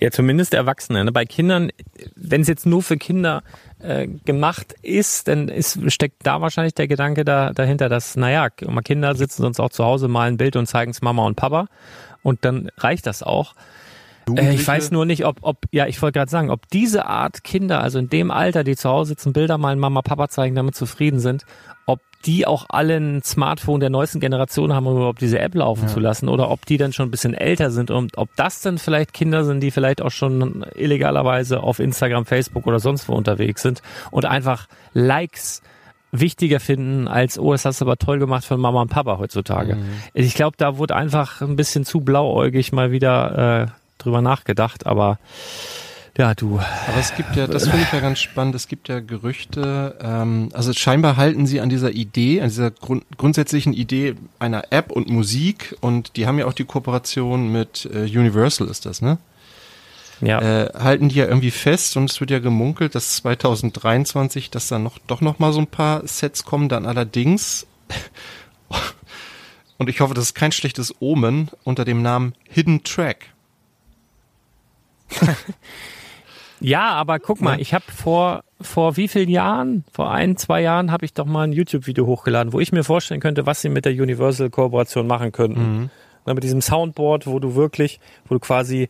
Ja, zumindest Erwachsene. Ne? Bei Kindern, wenn es jetzt nur für Kinder äh, gemacht ist, dann ist, steckt da wahrscheinlich der Gedanke da, dahinter, dass, naja, Kinder sitzen sonst auch zu Hause, malen ein Bild und zeigen es Mama und Papa. Und dann reicht das auch. Äh, ich weiß nur nicht, ob, ob ja, ich wollte gerade sagen, ob diese Art Kinder, also in dem Alter, die zu Hause sitzen, Bilder malen, Mama, Papa zeigen, damit zufrieden sind, ob die auch alle ein Smartphone der neuesten Generation haben, um überhaupt diese App laufen zu lassen, oder ob die dann schon ein bisschen älter sind und ob das dann vielleicht Kinder sind, die vielleicht auch schon illegalerweise auf Instagram, Facebook oder sonst wo unterwegs sind und einfach Likes wichtiger finden als, oh, das hast du aber toll gemacht von Mama und Papa heutzutage. Ich glaube, da wurde einfach ein bisschen zu blauäugig mal wieder äh, drüber nachgedacht, aber ja, du. Aber es gibt ja, das finde ich ja ganz spannend, es gibt ja Gerüchte, ähm, also scheinbar halten sie an dieser Idee, an dieser grund grundsätzlichen Idee einer App und Musik und die haben ja auch die Kooperation mit äh, Universal ist das, ne? Ja. Äh, halten die ja irgendwie fest und es wird ja gemunkelt, dass 2023, dass da noch doch noch mal so ein paar Sets kommen, dann allerdings [LAUGHS] und ich hoffe, das ist kein schlechtes Omen unter dem Namen Hidden Track. [LAUGHS] Ja, aber guck mal, ich habe vor vor wie vielen Jahren, vor ein, zwei Jahren, habe ich doch mal ein YouTube-Video hochgeladen, wo ich mir vorstellen könnte, was sie mit der Universal-Kooperation machen könnten. Na, mit diesem Soundboard, wo du wirklich, wo du quasi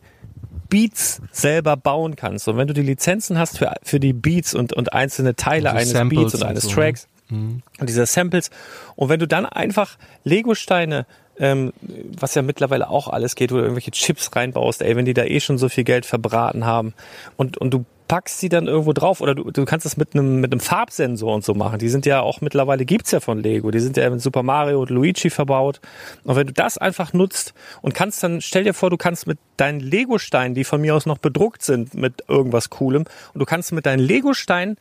Beats selber bauen kannst. Und wenn du die Lizenzen hast für, für die Beats und, und einzelne Teile Also eines Samples Beats und und eines so, ne? Tracks und diese Samples, und wenn du dann einfach Lego-Steine ähm, was ja mittlerweile auch alles geht, wo du irgendwelche Chips reinbaust, ey, wenn die da eh schon so viel Geld verbraten haben und, und du packst sie dann irgendwo drauf oder du, du kannst das mit einem mit einem Farbsensor und so machen. Die sind ja auch mittlerweile gibt's ja von Lego. Die sind ja mit Super Mario und Luigi verbaut. Und wenn du das einfach nutzt und kannst dann stell dir vor, du kannst mit deinen Lego Steinen, die von mir aus noch bedruckt sind mit irgendwas coolem und du kannst mit deinen Lego Steinen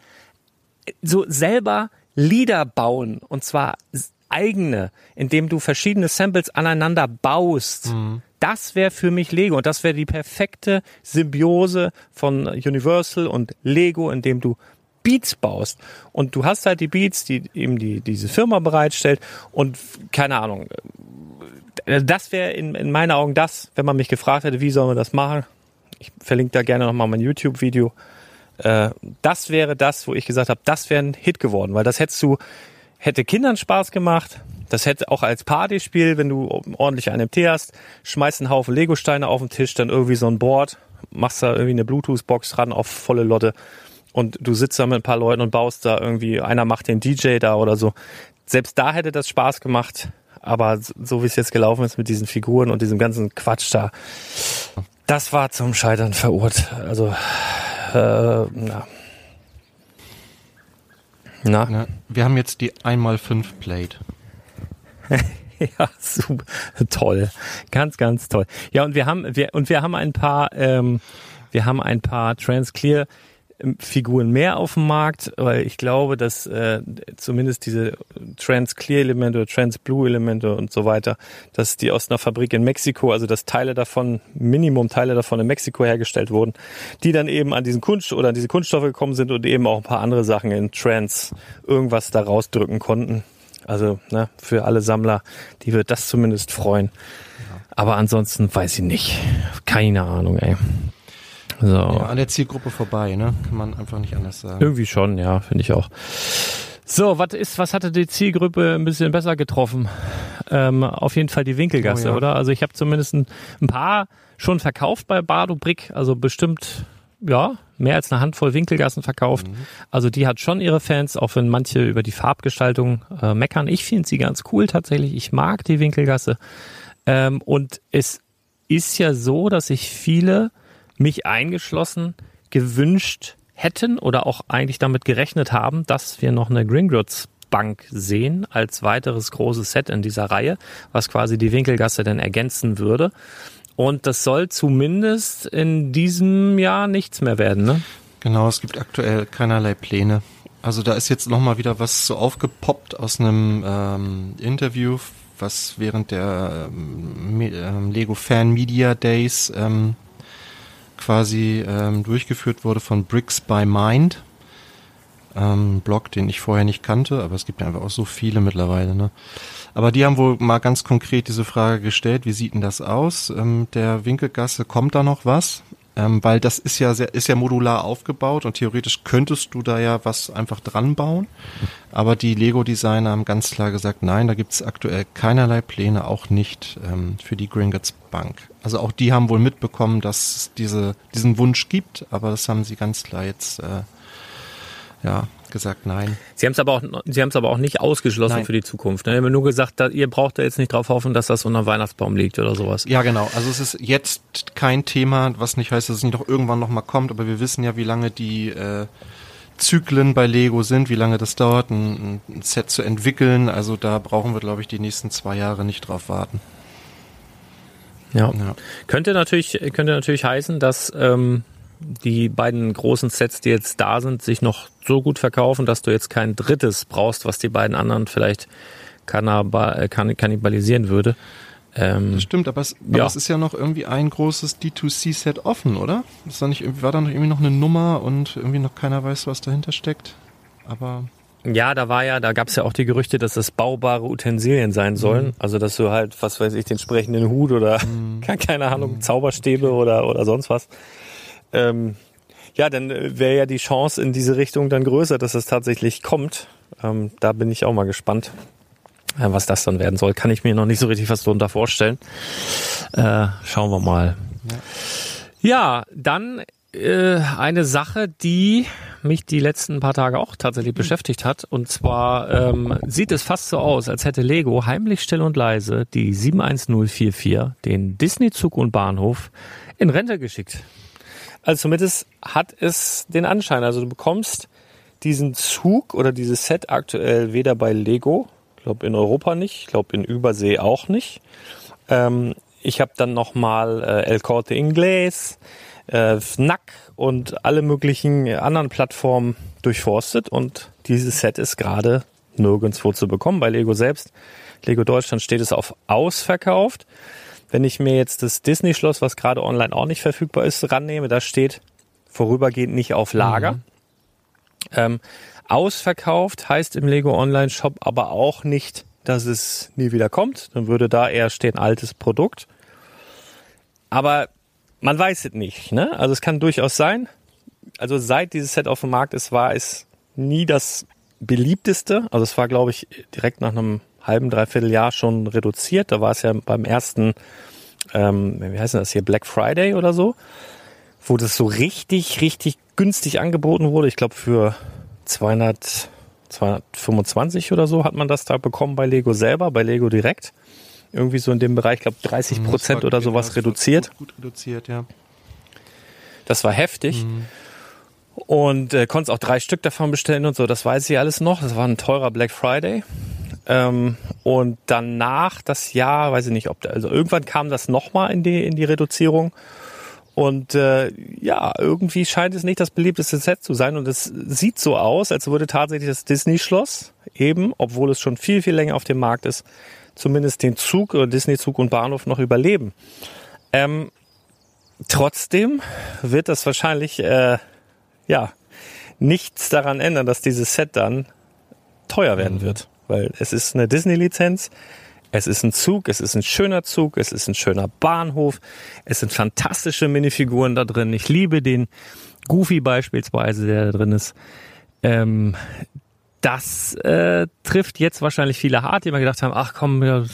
so selber Lieder bauen und zwar eigene, indem du verschiedene Samples aneinander baust. Das wäre für mich Lego und das wäre die perfekte Symbiose von Universal und Lego, indem du Beats baust und du hast halt die Beats, die eben die diese Firma bereitstellt und keine Ahnung. äh, Das wäre in, in meinen Augen das, wenn man mich gefragt hätte, wie sollen wir das machen. Ich verlinke da gerne nochmal mein YouTube-Video äh, das wäre das, wo ich gesagt habe, das wäre ein Hit geworden, weil das hättest du, hätte Kindern Spaß gemacht. Das hätte auch als Partyspiel, wenn du ordentlich einen MT hast, schmeißt einen Haufen Lego-Steine auf den Tisch, dann irgendwie so ein Board, machst da irgendwie eine Bluetooth-Box ran auf volle Lotte und du sitzt da mit ein paar Leuten und baust da irgendwie, einer macht den DJ da oder so. Selbst da hätte das Spaß gemacht, aber so wie es jetzt gelaufen ist mit diesen Figuren und diesem ganzen Quatsch da, das war zum Scheitern verurteilt. Also äh, na. Na, Ne? Wir haben jetzt die 1x5 Plate. [LAUGHS] ja, super, toll, ganz, ganz toll. Ja, und wir haben, wir und wir haben ein paar, ähm, wir haben ein paar Transclear Figuren mehr auf dem Markt, weil ich glaube, dass äh, zumindest diese Trans-Clear-Elemente oder Trans-Blue-Elemente und so weiter, dass die aus einer Fabrik in Mexiko, also dass Teile davon, Minimum Teile davon in Mexiko hergestellt wurden, die dann eben an diesen Kunst oder an diese Kunststoffe gekommen sind und eben auch ein paar andere Sachen in Trans irgendwas da rausdrücken konnten. Also ne, für alle Sammler, die wird das zumindest freuen. Aber ansonsten weiß ich nicht. Keine Ahnung, ey. So. Ja, an der Zielgruppe vorbei, ne? Kann man einfach nicht anders sagen. Irgendwie schon, ja, finde ich auch. So, was ist, was hatte die Zielgruppe ein bisschen besser getroffen? Ähm, auf jeden Fall die Winkelgasse, Oh ja. oder? Also ich habe zumindest ein, ein paar schon verkauft bei Bardo Brick, also bestimmt ja mehr als eine Handvoll Winkelgassen verkauft. Also die hat schon ihre Fans, auch wenn manche über die Farbgestaltung äh, meckern. Ich finde sie ganz cool tatsächlich. Ich mag die Winkelgasse. Ähm, und es ist ja so, dass sich viele, mich eingeschlossen, gewünscht hätten oder auch eigentlich damit gerechnet haben, dass wir noch eine Gringotts Bank sehen als weiteres großes Set in dieser Reihe, was quasi die Winkelgasse dann ergänzen würde. Und das soll zumindest in diesem Jahr nichts mehr werden, ne? Genau, es gibt aktuell keinerlei Pläne. Also da ist jetzt nochmal wieder was so aufgepoppt aus einem ähm, Interview, was während der ähm, ähm, Lego Fan Media Days ähm, quasi ähm, durchgeführt wurde von Bricks by Mind. Ähm, Blog, den ich vorher nicht kannte, aber es gibt ja einfach auch so viele mittlerweile. Ne? Aber die haben wohl mal ganz konkret diese Frage gestellt, wie sieht denn das aus? Ähm, der Winkelgasse, kommt da noch was? Ähm, weil das ist ja sehr, ist ja modular aufgebaut und theoretisch könntest du da ja was einfach dran bauen. Aber die Lego-Designer haben ganz klar gesagt, nein, da gibt es aktuell keinerlei Pläne, auch nicht ähm, für die Gringotts Bank. Also auch die haben wohl mitbekommen, dass es diese, diesen Wunsch gibt, aber das haben sie ganz klar jetzt äh, ja, gesagt, nein. Sie haben es aber auch, Sie haben es aber auch nicht ausgeschlossen Nein. für die Zukunft. Ne? Sie haben nur gesagt, da, ihr braucht da jetzt nicht drauf hoffen, dass das unter dem Weihnachtsbaum liegt oder sowas. Ja, genau. Also es ist jetzt kein Thema, was nicht heißt, dass es nicht doch irgendwann nochmal kommt, aber wir wissen ja, wie lange die äh, Zyklen bei Lego sind, wie lange das dauert, ein, ein Set zu entwickeln. Also da brauchen wir, glaube ich, die nächsten zwei Jahre nicht drauf warten. Ja. Ja. Könnte natürlich, könnte natürlich heißen, dass ähm, die beiden großen Sets, die jetzt da sind, sich noch so gut verkaufen, dass du jetzt kein drittes brauchst, was die beiden anderen vielleicht kannaba- äh, kann, kannibalisieren würde. Ähm, Das stimmt, aber es, aber Ja. es ist ja noch irgendwie ein großes D2C-Set offen, oder? Ist da nicht, war da noch irgendwie noch eine Nummer und irgendwie noch keiner weiß, was dahinter steckt? Aber Ja, da war ja, da gab es ja auch die Gerüchte, dass das baubare Utensilien sein sollen. Mhm. Also dass du halt, was weiß ich, den sprechenden Hut oder [LAUGHS] keine Ahnung, Zauberstäbe oder oder sonst was. Ähm, ja, dann wäre ja die Chance in diese Richtung dann größer, dass es tatsächlich kommt. Ähm, da bin ich auch mal gespannt, äh, was das dann werden soll. Kann ich mir noch nicht so richtig was darunter vorstellen. Äh, schauen wir mal. Ja, dann äh, eine Sache, die mich die letzten paar Tage auch tatsächlich beschäftigt hat. Und zwar ähm, sieht es fast so aus, als hätte Lego heimlich still und leise die 71044, den Disney-Zug und Bahnhof, in Rente geschickt. Also zumindest hat es den Anschein. Also du bekommst diesen Zug oder dieses Set aktuell weder bei Lego, ich glaube in Europa nicht, ich glaube in Übersee auch nicht. Ähm, ich habe dann nochmal äh, El Corte Inglés, äh, Fnac und alle möglichen anderen Plattformen durchforstet und dieses Set ist gerade nirgendwo zu bekommen bei Lego selbst. Lego Deutschland steht es auf ausverkauft. Wenn ich mir jetzt das Disney-Schloss, was gerade online auch nicht verfügbar ist, rannehme, da steht vorübergehend nicht auf Lager. Ähm, ausverkauft heißt im Lego Online Shop aber auch nicht, dass es nie wieder kommt. Dann würde da eher stehen altes Produkt. Aber man weiß es nicht. Ne? Also es kann durchaus sein. Also seit dieses Set auf dem Markt ist, war es nie das beliebteste. Also es war, glaube ich, direkt nach einem halben, dreiviertel Jahr schon reduziert. Da war es ja beim ersten, ähm, wie heißt das hier, Black Friday oder so, wo das so richtig, richtig günstig angeboten wurde. Ich glaube für 200, 225 oder so hat man das da bekommen bei Lego selber, bei Lego direkt. Irgendwie so in dem Bereich, ich glaube 30 Prozent oder sowas reduziert. Gut, gut reduziert, ja. Das war heftig. Und äh, konntest auch drei Stück davon bestellen und so, das weiß ich alles noch. Das war ein teurer Black Friday. Ähm, und danach das Jahr, weiß ich nicht, ob da, also irgendwann kam das nochmal in die, in die Reduzierung. Und äh, ja, irgendwie scheint es nicht das beliebteste Set zu sein. Und es sieht so aus, als würde tatsächlich das Disney-Schloss eben, obwohl es schon viel, viel länger auf dem Markt ist, zumindest den Zug oder Disney-Zug und Bahnhof noch überleben. Ähm, trotzdem wird das wahrscheinlich äh, ja nichts daran ändern, dass dieses Set dann teuer werden wird, weil es ist eine Disney-Lizenz. Es ist ein Zug, es ist ein schöner Zug, es ist ein schöner Bahnhof, es sind fantastische Minifiguren da drin. Ich liebe den Goofy beispielsweise, der da drin ist. Ähm, das äh, trifft jetzt wahrscheinlich viele hart, die immer gedacht haben, ach komm, ja, haben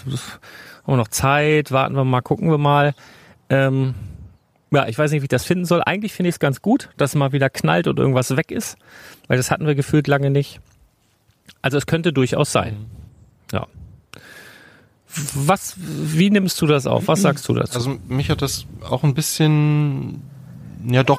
wir noch Zeit, warten wir mal, gucken wir mal. Ähm, ja, ich weiß nicht, wie ich das finden soll. Eigentlich finde ich es ganz gut, dass es mal wieder knallt und irgendwas weg ist, weil das hatten wir gefühlt lange nicht. Also es könnte durchaus sein. Ja. Was, wie nimmst du das auf? Was sagst du dazu? Also mich hat das auch ein bisschen, ja doch.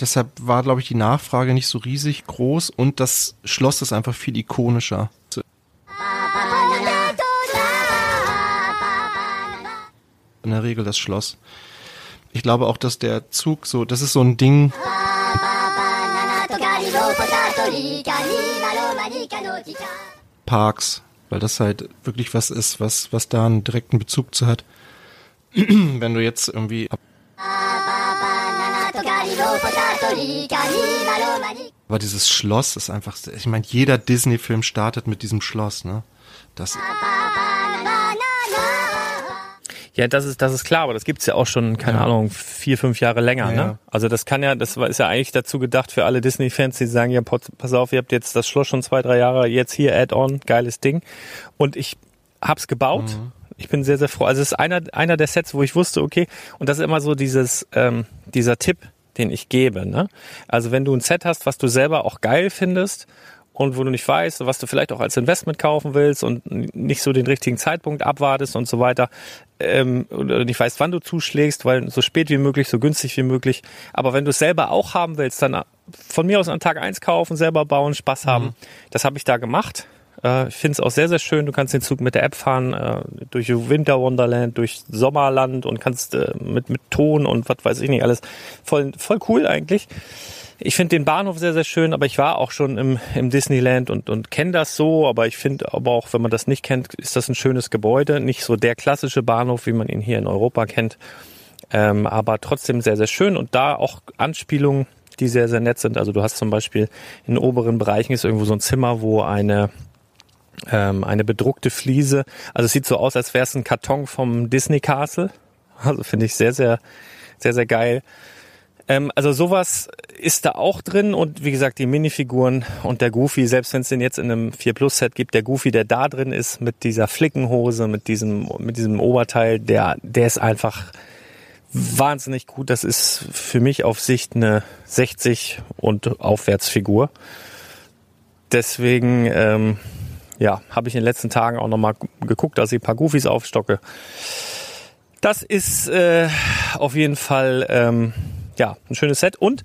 Deshalb war, glaube ich, die Nachfrage nicht so riesig groß und das Schloss ist einfach viel ikonischer. In der Regel das Schloss. Ich glaube auch, dass der Zug so, das ist so ein Ding. Parks, weil das halt wirklich was ist, was, was da einen direkten Bezug zu hat. [CLEARS THROAT] Wenn du jetzt irgendwie. Aber dieses Schloss ist einfach, ich meine, jeder Disney-Film startet mit diesem Schloss, ne? Das. Ja, das ist, das ist klar, aber das gibt's ja auch schon, keine Ja. Ahnung, vier, fünf Jahre länger. Ja, ne? ja. Also das kann ja, das ist ja eigentlich dazu gedacht für alle Disney-Fans, die sagen, ja, pass auf, ihr habt jetzt das Schloss schon zwei, drei Jahre, jetzt hier Add-on, geiles Ding. Und ich hab's gebaut. Mhm. Ich bin sehr, sehr froh. Also es ist einer, einer der Sets, wo ich wusste, okay, und das ist immer so dieses, ähm, dieser Tipp, den ich gebe. Ne? Also wenn du ein Set hast, was du selber auch geil findest und wo du nicht weißt, was du vielleicht auch als Investment kaufen willst und nicht so den richtigen Zeitpunkt abwartest und so weiter, ähm, oder nicht weißt, wann du zuschlägst, weil so spät wie möglich, so günstig wie möglich. Aber wenn du es selber auch haben willst, dann von mir aus an Tag eins kaufen, selber bauen, Spaß haben. Das habe ich da gemacht. Äh, ich finde es auch sehr, sehr schön. Du kannst den Zug mit der App fahren, äh, durch Winter Wonderland, durch Sommerland und kannst äh, mit, mit Ton und was weiß ich nicht alles. Voll, voll cool eigentlich. Ich finde den Bahnhof sehr, sehr schön, aber ich war auch schon im, im Disneyland und, und kenne das so, aber ich finde aber auch, wenn man das nicht kennt, ist das ein schönes Gebäude. Nicht so der klassische Bahnhof, wie man ihn hier in Europa kennt, ähm, aber trotzdem sehr, sehr schön und da auch Anspielungen, die sehr, sehr nett sind. Also du hast zum Beispiel in oberen Bereichen ist irgendwo so ein Zimmer, wo eine ähm, eine bedruckte Fliese. Also es sieht so aus, als wäre es ein Karton vom Disney Castle. Also finde ich sehr, sehr, sehr, sehr geil. Ähm, also sowas ist da auch drin und wie gesagt, die Minifiguren und der Goofy, selbst wenn es den jetzt in einem 4 Plus Set gibt, der Goofy, der da drin ist mit dieser Flickenhose, mit diesem, mit diesem Oberteil, der, der ist einfach wahnsinnig gut. Das ist für mich auf Sicht eine 60 und Aufwärtsfigur. Deswegen, ähm, ja, habe ich in den letzten Tagen auch nochmal geguckt, dass ich ein paar Goofies aufstocke. Das ist äh, auf jeden Fall ähm, ja ein schönes Set und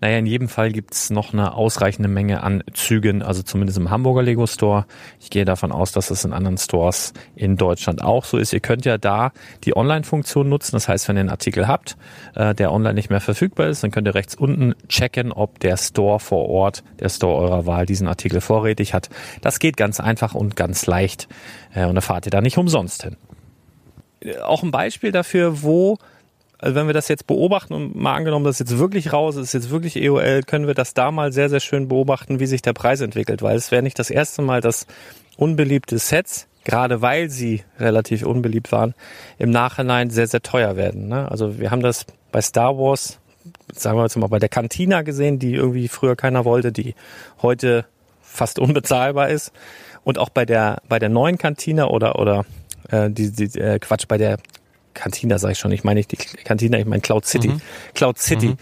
naja, in jedem Fall gibt's noch eine ausreichende Menge an Zügen, also zumindest im Hamburger Lego Store. Ich gehe davon aus, dass es in anderen Stores in Deutschland auch so ist. Ihr könnt ja da die Online-Funktion nutzen. Das heißt, wenn ihr einen Artikel habt, äh, der online nicht mehr verfügbar ist, dann könnt ihr rechts unten checken, ob der Store vor Ort, der Store eurer Wahl, diesen Artikel vorrätig hat. Das geht ganz einfach und ganz leicht. Äh, und da fahrt ihr da nicht umsonst hin auch ein Beispiel dafür, wo, also wenn wir das jetzt beobachten und mal angenommen, das ist jetzt wirklich raus, ist jetzt wirklich EOL, können wir das da mal sehr, sehr schön beobachten, wie sich der Preis entwickelt, weil es wäre nicht das erste Mal, dass unbeliebte Sets, gerade weil sie relativ unbeliebt waren, im Nachhinein sehr, sehr teuer werden. Ne? Also wir haben das bei Star Wars, sagen wir jetzt mal bei der Cantina gesehen, die irgendwie früher keiner wollte, die heute fast unbezahlbar ist. Und auch bei der, bei der neuen Cantina oder, oder äh, die, die äh, Quatsch, bei der Cantina sage ich schon, ich meine nicht die Cantina, ich meine Cloud City. Cloud City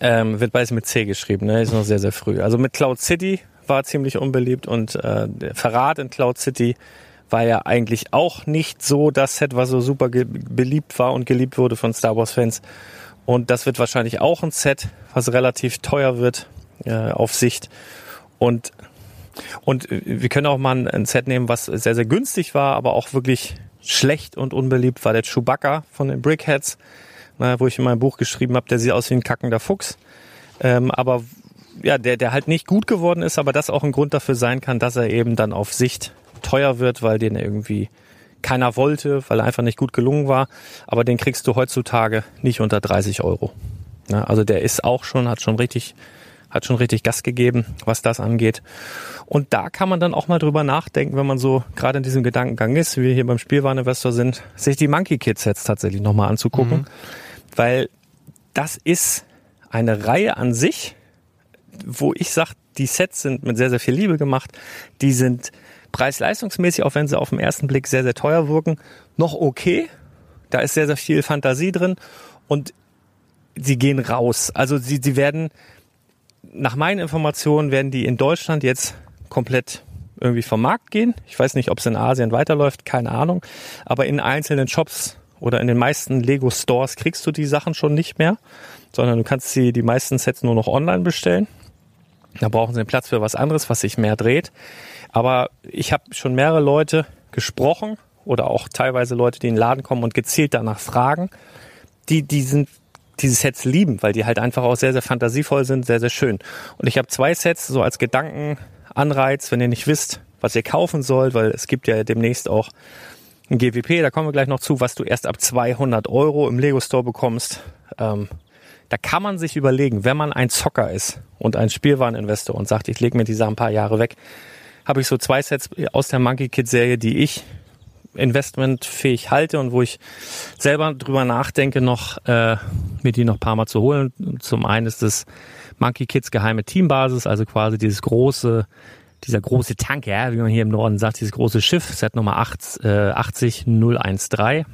ähm, wird beides mit C geschrieben, ne? ist noch sehr, sehr früh. Also mit Cloud City war ziemlich unbeliebt und äh, der Verrat in Cloud City war ja eigentlich auch nicht so das Set, was so super beliebt war und geliebt wurde von Star Wars Fans. Und das wird wahrscheinlich auch ein Set, was relativ teuer wird äh, auf Sicht. Und Und äh, wir können auch mal ein Set nehmen, was sehr, sehr günstig war, aber auch wirklich schlecht und unbeliebt war der Chewbacca von den Brickheads, wo ich in meinem Buch geschrieben habe, der sieht aus wie ein kackender Fuchs. Ähm, aber ja, der, der halt nicht gut geworden ist, aber das auch ein Grund dafür sein kann, dass er eben dann auf Sicht teuer wird, weil den irgendwie keiner wollte, weil er einfach nicht gut gelungen war. Aber den kriegst du heutzutage nicht unter 30 Euro. Ja, also der ist auch schon, hat schon richtig, hat schon richtig Gas gegeben, was das angeht. Und da kann man dann auch mal drüber nachdenken, wenn man so gerade in diesem Gedankengang ist, wie wir hier beim Spielwareninvestor sind, sich die Monkey Kids jetzt tatsächlich nochmal anzugucken. Mhm. Weil das ist eine Reihe an sich, wo ich sage, die Sets sind mit sehr, sehr viel Liebe gemacht. Die sind preis-leistungsmäßig, auch wenn sie auf den ersten Blick sehr, sehr teuer wirken, noch okay. Da ist sehr, sehr viel Fantasie drin und sie gehen raus. Also sie, sie werden, nach meinen Informationen, werden die in Deutschland jetzt komplett irgendwie vom Markt gehen. Ich weiß nicht, ob es in Asien weiterläuft, keine Ahnung. Aber in einzelnen Shops oder in den meisten Lego Stores kriegst du die Sachen schon nicht mehr, sondern du kannst sie die meisten Sets nur noch online bestellen. Da brauchen sie einen Platz für was anderes, was sich mehr dreht. Aber ich habe schon mehrere Leute gesprochen oder auch teilweise Leute, die in den Laden kommen und gezielt danach fragen, die diesen diese Sets lieben, weil die halt einfach auch sehr, sehr fantasievoll sind, sehr, sehr schön. Und ich habe zwei Sets so als Gedankenanreiz, wenn ihr nicht wisst, was ihr kaufen sollt, weil es gibt ja demnächst auch ein GWP, da kommen wir gleich noch zu, was du erst ab 200 Euro im Lego Store bekommst. Ähm, da kann man sich überlegen, wenn man ein Zocker ist und ein Spielwareninvestor und sagt, ich lege mir diese ein paar Jahre weg, habe ich so zwei Sets aus der Monkey Kid Serie, die ich investmentfähig halte und wo ich selber drüber nachdenke, noch äh, mir die noch paar Mal zu holen. Zum einen ist das Monkey Kids geheime Teambasis, also quasi dieses große, dieser große Tank, ja, wie man hier im Norden sagt, dieses große Schiff, Set Nummer 8, äh, 80013.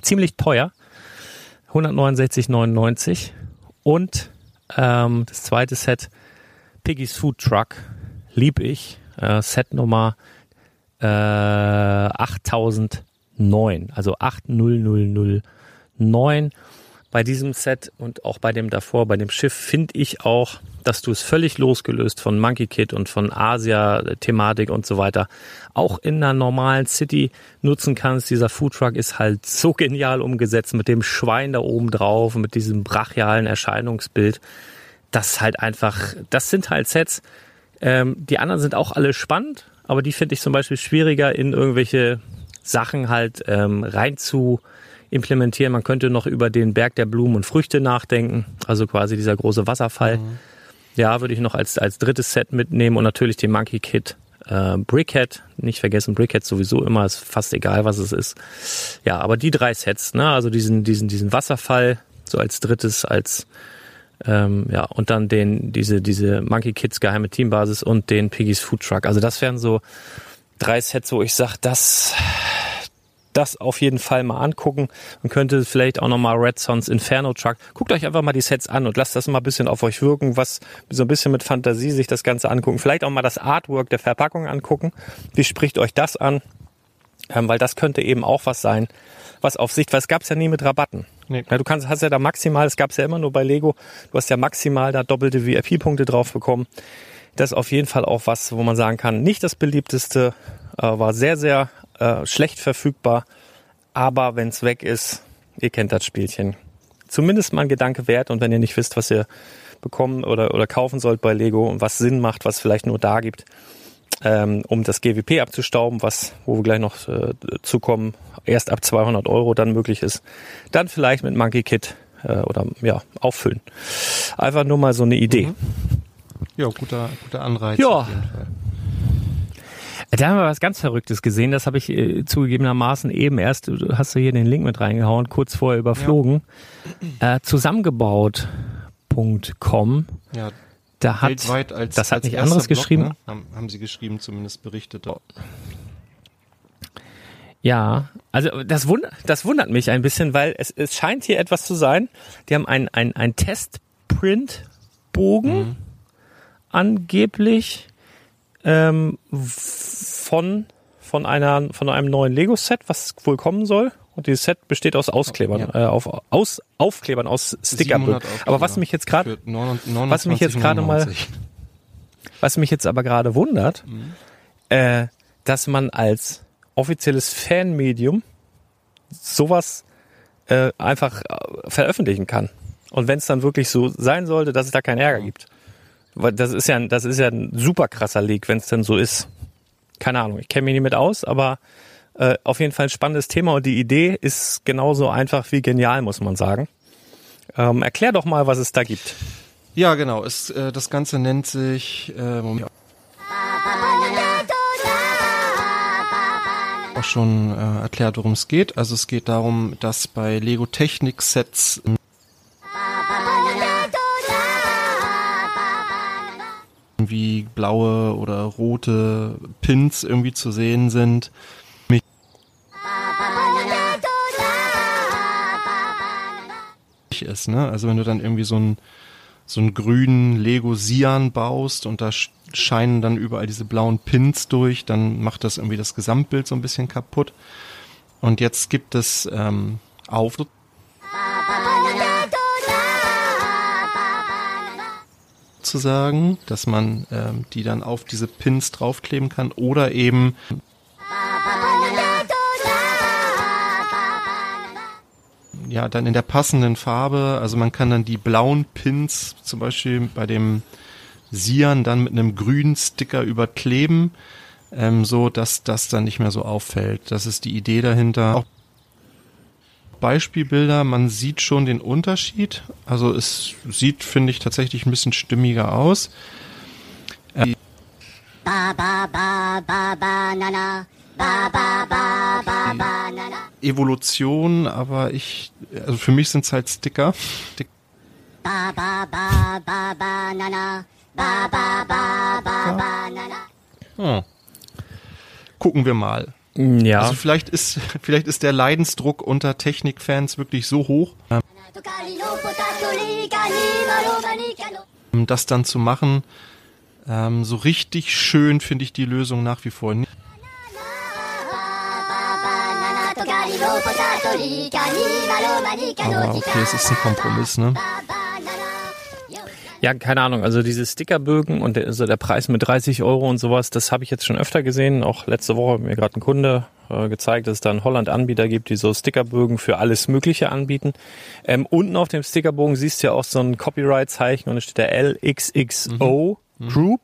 Ziemlich teuer. 169,99 und ähm, das zweite Set Piggy's Food Truck lieb ich äh, Set Nummer äh, 8009 also 80009 bei diesem Set und auch bei dem davor, bei dem Schiff, finde ich auch, dass du es völlig losgelöst von Monkey Kid und von Asia-Thematik und so weiter auch in einer normalen City nutzen kannst. Dieser Foodtruck ist halt so genial umgesetzt mit dem Schwein da oben drauf, mit diesem brachialen Erscheinungsbild. Das halt einfach, das sind halt Sets. Ähm, die anderen sind auch alle spannend, aber die finde ich zum Beispiel schwieriger in irgendwelche Sachen halt ähm, rein zu implementieren. Man könnte noch über den Berg der Blumen und Früchte nachdenken, also quasi dieser große Wasserfall. Mhm. Ja, würde ich noch als, als drittes Set mitnehmen und natürlich den Monkey Kid äh, Brickhead. Nicht vergessen, Brickhead sowieso immer, ist fast egal, was es ist. Ja, aber die drei Sets, ne, also diesen, diesen, diesen Wasserfall, so als drittes, als ähm, ja, und dann den, diese, diese Monkey Kids geheime Teambasis und den Piggy's Food Truck. Also das wären so drei Sets, wo ich sage, das das auf jeden Fall mal angucken. Man könnte vielleicht auch nochmal Red Sons Inferno Truck. Guckt euch einfach mal die Sets an und lasst das mal ein bisschen auf euch wirken, was so ein bisschen mit Fantasie sich das Ganze angucken. Vielleicht auch mal das Artwork der Verpackung angucken. Wie spricht euch das an? Ähm, weil das könnte eben auch was sein, was auf Sicht, weil es gab es ja nie mit Rabatten. Nee. Ja, du kannst, hast ja da maximal, es gab es ja immer nur bei Lego, du hast ja maximal da doppelte VIP-Punkte drauf bekommen. Das ist auf jeden Fall auch was, wo man sagen kann, nicht das beliebteste, äh, war sehr, sehr äh, schlecht verfügbar. Aber wenn es weg ist, ihr kennt das Spielchen. Zumindest mal ein Gedanke wert und wenn ihr nicht wisst, was ihr bekommen oder, oder kaufen sollt bei Lego und was Sinn macht, was vielleicht nur da gibt, ähm, um das GWP abzustauben, was, wo wir gleich noch äh, zukommen, erst ab 200 Euro dann möglich ist, dann vielleicht mit Monkey Kit äh, oder ja, auffüllen. Einfach nur mal so eine Idee. Mhm. Ja, guter, guter Anreiz. Ja. Auf jeden Fall. Da haben wir was ganz Verrücktes gesehen. Das habe ich äh, zugegebenermaßen eben erst, du hast du hier den Link mit reingehauen, kurz vorher überflogen. Ja. Äh, zusammengebaut.com. Ja. Da hat, Weltweit als, das hat nicht anderes Blog, geschrieben. Ne? Haben, haben, sie geschrieben, zumindest berichtet. Ja, also das, wund das wundert mich ein bisschen, weil es, es scheint hier etwas zu sein. Die haben ein, ein, ein Testprint-Bogen mhm. angeblich ähm, von, von, einer, von einem neuen Lego-Set, was wohl kommen soll. Und dieses Set besteht aus Ausklebern, ja. äh, auf, aus Aufklebern, aus Stickerbögen. Aber was mich jetzt gerade, was mich jetzt gerade mal, Was mich jetzt aber gerade wundert, äh, dass man als offizielles Fanmedium sowas äh, einfach äh, veröffentlichen kann. Und wenn es dann wirklich so sein sollte, dass es da keinen Ärger gibt. Weil das ist ja, ein- das ist ja ein super krasser Leak, wenn es denn so ist. Keine Ahnung, ich kenne mich nicht mit aus, aber äh, auf jeden Fall ein spannendes Thema und die Idee ist genauso einfach wie genial, muss man sagen. Ähm, erklär doch mal, was es da gibt. Ja, genau. Es, äh, das Ganze nennt sich äh, Moment. auch schon äh, erklärt, worum es geht. Also es geht darum, dass bei Lego Technik Sets wie blaue oder rote Pins irgendwie zu sehen sind. Ist, ne? Also wenn du dann irgendwie so einen so einen grünen Lego Sian baust und da sch- scheinen dann überall diese blauen Pins durch, dann macht das irgendwie das Gesamtbild so ein bisschen kaputt. Und jetzt gibt es ähm, auf zu sagen, dass man ähm, die dann auf diese Pins draufkleben kann oder eben ja, dann in der passenden Farbe. Also man kann dann die blauen Pins zum Beispiel bei dem Sian dann mit einem grünen Sticker überkleben, ähm, so dass das dann nicht mehr so auffällt. Das ist die Idee dahinter. Auch Beispielbilder, man sieht schon den Unterschied. Also es sieht, finde ich, tatsächlich ein bisschen stimmiger aus. Evolution, aber ich, also für mich sind es halt Sticker. Stick Hm. Gucken wir mal. Ja, Also vielleicht ist, vielleicht ist der Leidensdruck unter Technikfans wirklich so hoch, ähm, das dann zu machen. Ähm, so richtig schön finde ich die Lösung nach wie vor nicht. Aber okay, es ist ein Kompromiss, ne? Ja, keine Ahnung. Also diese Stickerbögen und der, also der Preis mit 30 Euro und sowas, das habe ich jetzt schon öfter gesehen. Auch letzte Woche hat mir gerade ein Kunde äh, gezeigt, dass es da in Holland Anbieter gibt, die so Stickerbögen für alles Mögliche anbieten. Ähm, unten auf dem Stickerbogen siehst du ja auch so ein Copyright-Zeichen und da steht der LXXO Group.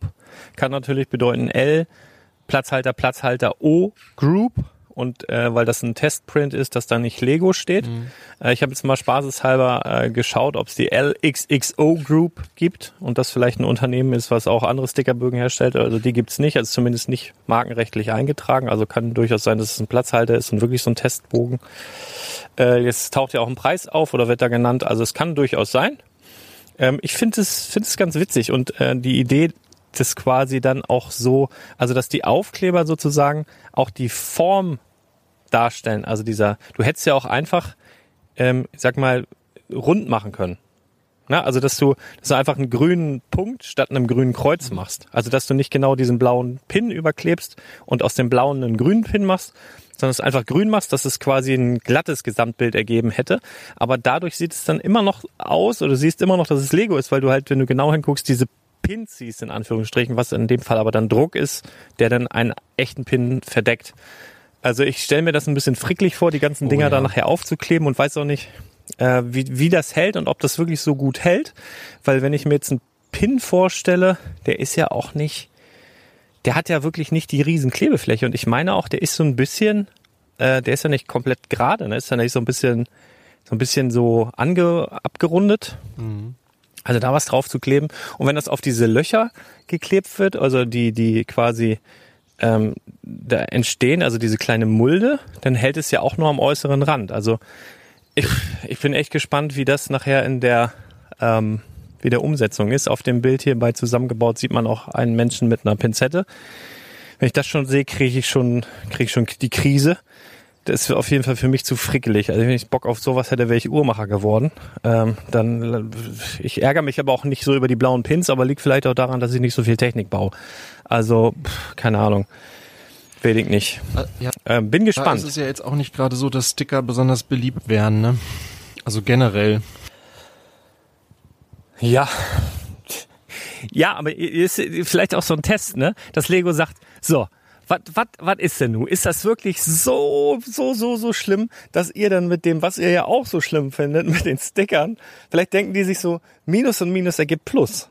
Kann natürlich bedeuten L, Platzhalter, Platzhalter O Group. Und äh, weil das ein Testprint ist, dass da nicht Lego steht. Äh, ich habe jetzt mal spaßeshalber äh, geschaut, ob es die LXXO Group gibt und das vielleicht ein Unternehmen ist, was auch andere Stickerbögen herstellt. Also die gibt's nicht, also zumindest nicht markenrechtlich eingetragen. Also kann durchaus sein, dass es ein Platzhalter ist und wirklich so ein Testbogen. Äh, jetzt taucht ja auch ein Preis auf oder wird da genannt. Also es kann durchaus sein. Ähm, ich finde es finde es ganz witzig und äh, die Idee, das quasi dann auch so, also dass die Aufkleber sozusagen auch die Form darstellen. Also dieser, du hättest ja auch einfach, ähm, sag mal, rund machen können. Na, also dass du, dass du einfach einen grünen Punkt statt einem grünen Kreuz machst. Also dass du nicht genau diesen blauen Pin überklebst und aus dem blauen einen grünen Pin machst, sondern es einfach grün machst, dass es quasi ein glattes Gesamtbild ergeben hätte. Aber dadurch sieht es dann immer noch aus oder du siehst immer noch, dass es Lego ist, weil du halt, wenn du genau hinguckst, diese Pins siehst, in Anführungsstrichen, was in dem Fall aber dann Druck ist, der dann einen echten Pin verdeckt. Also ich stelle mir das ein bisschen fricklig vor, die ganzen Dinger ja. da nachher aufzukleben und weiß auch nicht, äh, wie, wie das hält und ob das wirklich so gut hält. Weil wenn ich mir jetzt einen Pin vorstelle, der ist ja auch nicht, der hat ja wirklich nicht die riesen Klebefläche. Und ich meine auch, der ist so ein bisschen, äh, der ist ja nicht komplett gerade, ne? Ist ja nicht so ein bisschen, so ein bisschen so ange, abgerundet. Also da was drauf zu kleben. Und wenn das auf diese Löcher geklebt wird, also die, die quasi ähm, da entstehen, also diese kleine Mulde, dann hält es ja auch nur am äußeren Rand. Also ich, ich bin echt gespannt, wie das nachher in der ähm, wie der Umsetzung ist. Auf dem Bild hier bei zusammengebaut sieht man auch einen Menschen mit einer Pinzette. Wenn ich das schon sehe, kriege ich schon kriege ich schon die Krise. Das ist auf jeden Fall für mich zu frickelig. Also wenn ich Bock auf sowas hätte, wäre ich Uhrmacher geworden. Ähm, dann ich ärgere mich aber auch nicht so über die blauen Pins, aber liegt vielleicht auch daran, dass ich nicht so viel Technik baue. Also pff, keine Ahnung. Ich nicht. Äh, Ja, Ähm, bin gespannt. ist es ja jetzt auch nicht gerade so, dass Sticker besonders beliebt wären, ne? Also generell. Ja. Ja, aber ist vielleicht auch so ein Test, ne? Das Lego sagt, so, was was ist denn nun? Ist das wirklich so so so so schlimm, dass ihr dann mit dem, was ihr ja auch so schlimm findet, [LAUGHS] mit den Stickern, vielleicht denken die sich so, Minus und Minus ergibt Plus.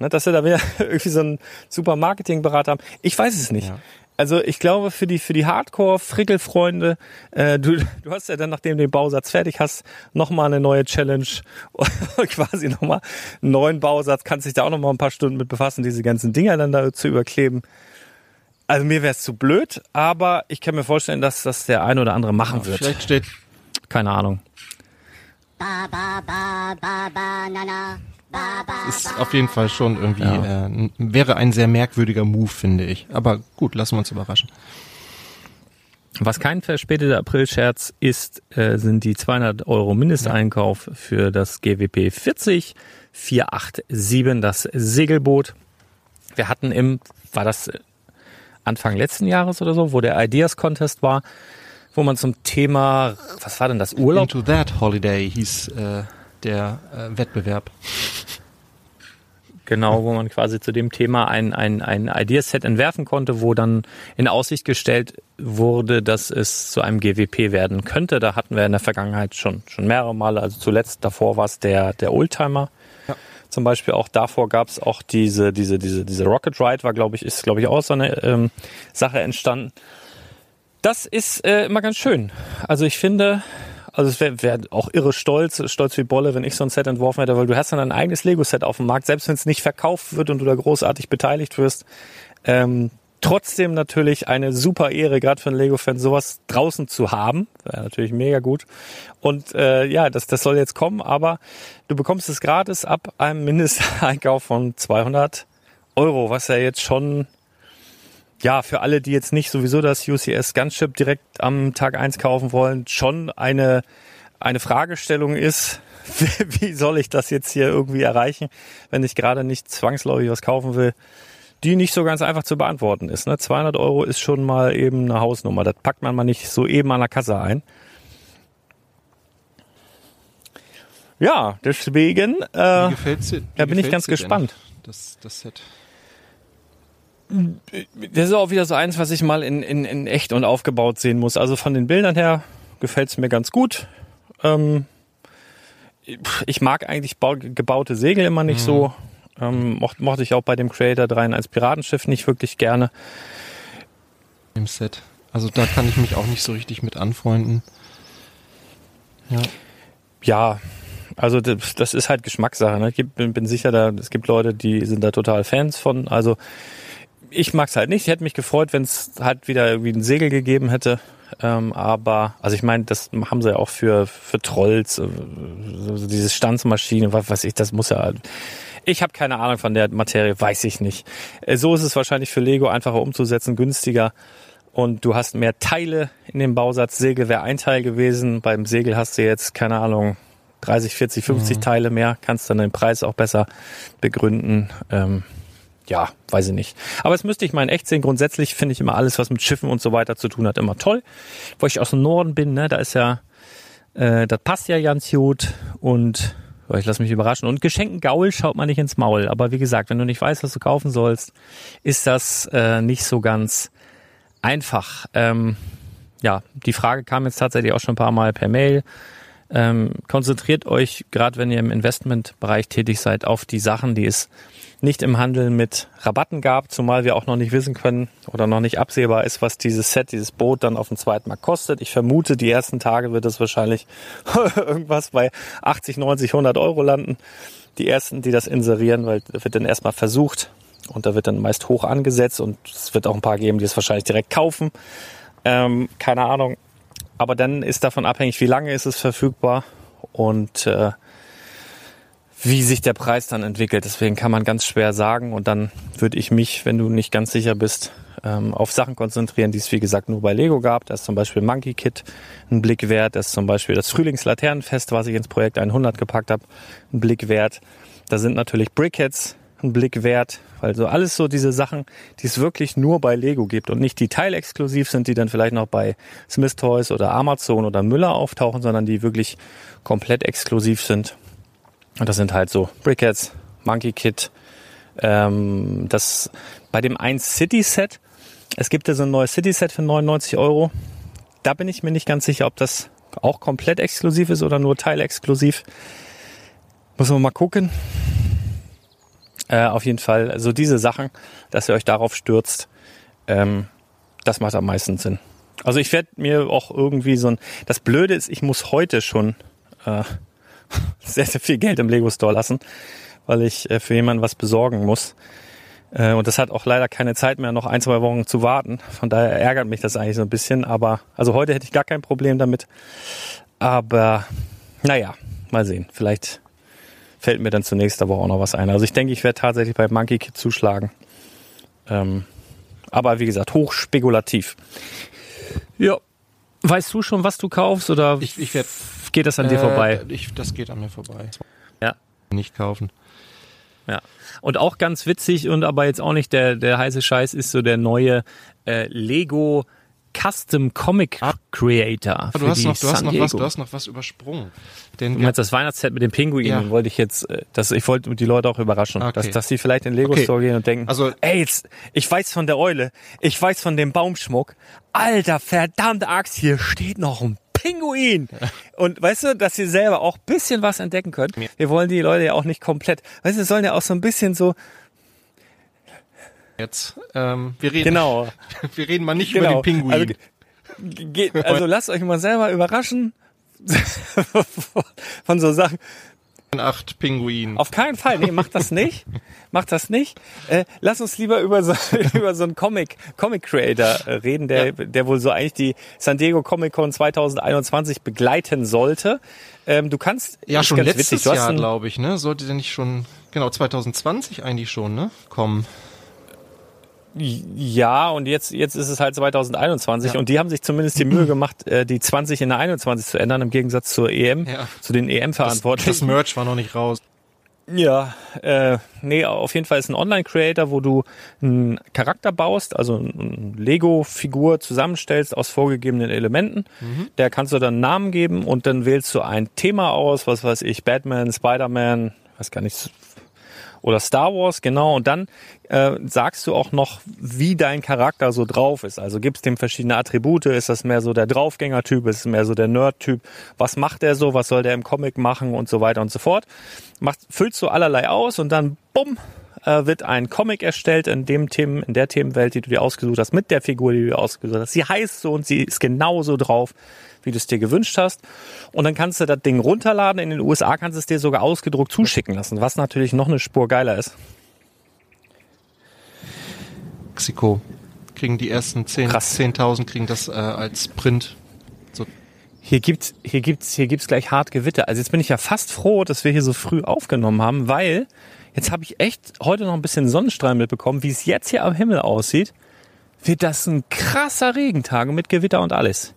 Ne, dass sie da wieder [LAUGHS] irgendwie so einen super Marketingberater haben. Ich weiß es nicht. Ja. Also ich glaube für die für die Hardcore-Frickelfreunde, äh, du, du hast ja dann, nachdem du den Bausatz fertig hast, nochmal eine neue Challenge, [LAUGHS] quasi nochmal einen neuen Bausatz, kannst dich da auch nochmal ein paar Stunden mit befassen, diese ganzen Dinger dann da zu überkleben. Also mir wäre es zu blöd, aber ich kann mir vorstellen, dass das der ein oder andere machen wird. Vielleicht steht Keine Ahnung. Ba ba ba ba. Ba ba ist auf jeden Fall schon irgendwie äh, n- wäre ein sehr merkwürdiger Move, finde ich. Aber gut, lassen wir uns überraschen. Was kein verspäteter April-Scherz ist, äh, sind die 200 Euro Mindesteinkauf für das GWP 40 487, das Segelboot. Wir hatten im, war das Anfang letzten Jahres oder so, wo der Ideas Contest war, wo man zum Thema, was war denn das, Urlaub? Into That Holiday hieß äh, der äh, Wettbewerb. Genau, wo man quasi zu dem Thema ein, ein, ein Ideaset entwerfen konnte, wo dann in Aussicht gestellt wurde, dass es zu einem GWP werden könnte. Da hatten wir in der Vergangenheit schon, schon mehrere Male. Also zuletzt davor war es der, der Oldtimer. Zum Beispiel auch davor gab es auch diese, diese, diese, diese Rocket Ride, war, glaube ich, ist, glaube ich, auch so eine ähm, Sache entstanden. Das ist äh, immer ganz schön. Also ich finde, also es wäre wär auch irre stolz, stolz wie Bolle, wenn ich so ein Set entworfen hätte, weil du hast dann ein eigenes Lego-Set auf dem Markt, selbst wenn es nicht verkauft wird und du da großartig beteiligt wirst. Ähm, trotzdem natürlich eine super Ehre, gerade für einen Lego-Fan, sowas draußen zu haben. Wäre natürlich mega gut. Und äh, ja, das, das soll jetzt kommen, aber du bekommst es gratis ab einem [LAUGHS] Mindesteinkauf von 200 Euro, was ja jetzt schon ja, für alle, die jetzt nicht sowieso das UCS Gunship direkt am Tag eins kaufen wollen, schon eine, eine Fragestellung ist, [LAUGHS] wie soll ich das jetzt hier irgendwie erreichen, wenn ich gerade nicht zwangsläufig was kaufen will, die nicht so ganz einfach zu beantworten ist. Ne? 200 Euro ist schon mal eben eine Hausnummer. Das packt man mal nicht so eben an der Kasse ein. Ja, deswegen, äh, da bin ich ganz gespannt. Das, das Set. Das ist auch wieder so eins, was ich mal in, in, in echt und aufgebaut sehen muss. Also von den Bildern her gefällt es mir ganz gut. Ähm, ich mag eigentlich bau, gebaute Segel immer nicht so. Ähm, mochte, mochte ich auch bei dem Creator 3 als Piratenschiff nicht wirklich gerne. Im Set. Also da kann ich mich auch nicht so richtig mit anfreunden. Ja. Ja, also das, das ist halt Geschmackssache. Ne? Ich bin, bin sicher, da, es gibt Leute, die sind da total Fans von. Also ich mag's halt nicht. Ich hätte mich gefreut, wenn es halt wieder irgendwie ein Segel gegeben hätte. Ähm, aber, also ich meine, das haben sie ja auch für, für Trolls, äh, so, so diese Stanzmaschine, was weiß ich, das muss ja. Ich habe keine Ahnung von der Materie, weiß ich nicht. Äh, So ist es wahrscheinlich für Lego einfacher umzusetzen, günstiger. Und du hast mehr Teile in dem Bausatz. Segel wäre ein Teil gewesen. Beim Segel hast du jetzt, keine Ahnung, 30, 40, 50 Teile mehr. Kannst dann den Preis auch besser begründen. Ähm, ja, weiß ich nicht. Aber es müsste ich mal in echt sehen. Grundsätzlich finde ich immer alles, was mit Schiffen und so weiter zu tun hat, immer toll. Wo ich aus dem Norden bin, ne, da ist ja, äh, das passt ja ganz gut und ja, ich lasse mich überraschen. Und Geschenken Gaul schaut man nicht ins Maul. Aber wie gesagt, wenn du nicht weißt, was du kaufen sollst, ist das äh, nicht so ganz einfach. Ähm, ja, die Frage kam jetzt tatsächlich auch schon ein paar Mal per Mail. Ähm, konzentriert euch, gerade wenn ihr im Investmentbereich tätig seid, auf die Sachen, die es nicht im Handel mit Rabatten gab, zumal wir auch noch nicht wissen können oder noch nicht absehbar ist, was dieses Set, dieses Boot dann auf dem zweiten Markt kostet. Ich vermute, die ersten Tage wird es wahrscheinlich [LAUGHS] irgendwas bei 80, 90, 100 Euro landen. Die ersten, die das inserieren, weil wird dann erstmal versucht und da wird dann meist hoch angesetzt und es wird auch ein paar geben, die es wahrscheinlich direkt kaufen. Ähm, keine Ahnung. Aber dann ist davon abhängig, wie lange ist es verfügbar und äh, wie sich der Preis dann entwickelt. Deswegen kann man ganz schwer sagen. Und dann würde ich mich, wenn du nicht ganz sicher bist, ähm, auf Sachen konzentrieren, die es wie gesagt nur bei Lego gab. Da ist zum Beispiel Monkey Kit ein Blick wert. Das ist zum Beispiel das Frühlingslaternenfest, was ich ins Projekt 100 gepackt habe, ein Blick wert. Da sind natürlich Brickheads ein Blick wert. Also alles so diese Sachen, die es wirklich nur bei Lego gibt und nicht die teilexklusiv sind, die dann vielleicht noch bei Smith Toys oder Amazon oder Müller auftauchen, sondern die wirklich komplett exklusiv sind. Und das sind halt so Brickheads, Monkey Kit, Ähm, das bei dem 1 City Set, es gibt ja so ein neues City Set für 99 Euro. Da bin ich mir nicht ganz sicher, ob das auch komplett exklusiv ist oder nur teilexklusiv. Muss man mal gucken. Äh, auf jeden Fall, so also diese Sachen, dass ihr euch darauf stürzt, ähm, das macht am meisten Sinn. Also ich werde mir auch irgendwie so ein. Das Blöde ist, ich muss heute schon äh, [LAUGHS] sehr, sehr viel Geld im Lego Store lassen, weil ich äh, für jemanden was besorgen muss. Äh, und das hat auch leider keine Zeit mehr, noch ein, zwei Wochen zu warten. Von daher ärgert mich das eigentlich so ein bisschen. Aber also heute hätte ich gar kein Problem damit. Aber naja, mal sehen. Vielleicht fällt mir dann zur nächsten Woche auch noch was ein. Also ich denke, ich werde tatsächlich bei Monkey Kid zuschlagen. Ähm, aber wie gesagt, hochspekulativ. Ja. Weißt du schon, was du kaufst oder Ich, ich werd, geht das an dir äh, vorbei? Ich, das geht an mir vorbei. Ja. Nicht kaufen. Ja. Und auch ganz witzig und aber jetzt auch nicht der, der heiße Scheiß ist so der neue äh, Lego Custom Comic Creator. Aber für du hast die noch, du hast noch was, du hast noch was übersprungen. Denn Du meinst das Weihnachtsset mit dem Pinguin, Ja. wollte ich jetzt, äh, das, ich wollte die Leute auch überraschen, Okay. dass, dass sie vielleicht in den Lego Okay. Store gehen und denken, Also- ey, jetzt, ich weiß von der Eule, ich weiß von dem Baumschmuck, alter verdammte Axt, hier steht noch ein Pinguin. Und weißt du, dass sie selber auch bisschen was entdecken können. Wir wollen die Leute ja auch nicht komplett, weißt du, sie sollen ja auch so ein bisschen so, jetzt, ähm, wir reden, genau, [LAUGHS] wir reden mal nicht genau. über den Pinguin. Also, ge- geht, also lasst euch mal selber überraschen [LAUGHS] von so Sachen. Acht Pinguin. Auf keinen Fall. Nee, macht das nicht. [LAUGHS] Macht das nicht. Äh, lass uns lieber über so, [LAUGHS] über so einen Comic, Comic Creator äh, reden, der, der wohl so eigentlich die San Diego Comic Con 2021 begleiten sollte. Ähm, du kannst, ja, schon ganz letztes witzig, Jahr, glaube ich, ne? Sollte der nicht schon, genau, 2020 eigentlich schon, ne? Kommen. Ja, und jetzt, jetzt ist es halt 2021 Ja. und die haben sich zumindest die Mühe [CLEARS THROAT] gemacht, äh, die 20 in der 21 zu ändern, im Gegensatz zur EM, Ja. zu den Das, EM-Verantwortlichen. das Merch war noch nicht raus. Ja, äh, nee, auf jeden Fall ist ein Online-Creator, wo du einen Charakter baust, also eine Lego-Figur zusammenstellst aus vorgegebenen Elementen. Der kannst du dann einen Namen geben und dann wählst du ein Thema aus, was weiß ich, Batman, Spider-Man, weiß gar nicht, oder Star Wars, genau. Und dann äh, sagst du auch noch, wie dein Charakter so drauf ist. Also gibst dem verschiedene Attribute. Ist das mehr so der Draufgänger-Typ? Ist es mehr so der Nerd-Typ? Was macht er so? Was soll der im Comic machen? Und so weiter und so fort. Macht, füllst du allerlei aus und dann, bumm, äh, wird ein Comic erstellt in dem Themen, in der Themenwelt, die du dir ausgesucht hast, mit der Figur, die du dir ausgesucht hast. Sie heißt so und sie ist genauso drauf, wie du es dir gewünscht hast. Und dann kannst du das Ding runterladen. In den USA kannst du es dir sogar ausgedruckt zuschicken lassen, was natürlich noch eine Spur geiler ist. Mexiko kriegen die ersten 10 Krass. 10.000 kriegen das äh, als Print. So, Hier gibt's, hier gibt's, hier gibt's gleich hart Gewitter. Also jetzt bin ich ja fast froh, dass wir hier so früh aufgenommen haben, weil jetzt habe ich echt heute noch ein bisschen Sonnenstrahl mitbekommen, wie es jetzt hier am Himmel aussieht. Wird das ein krasser Regentag mit Gewitter und alles.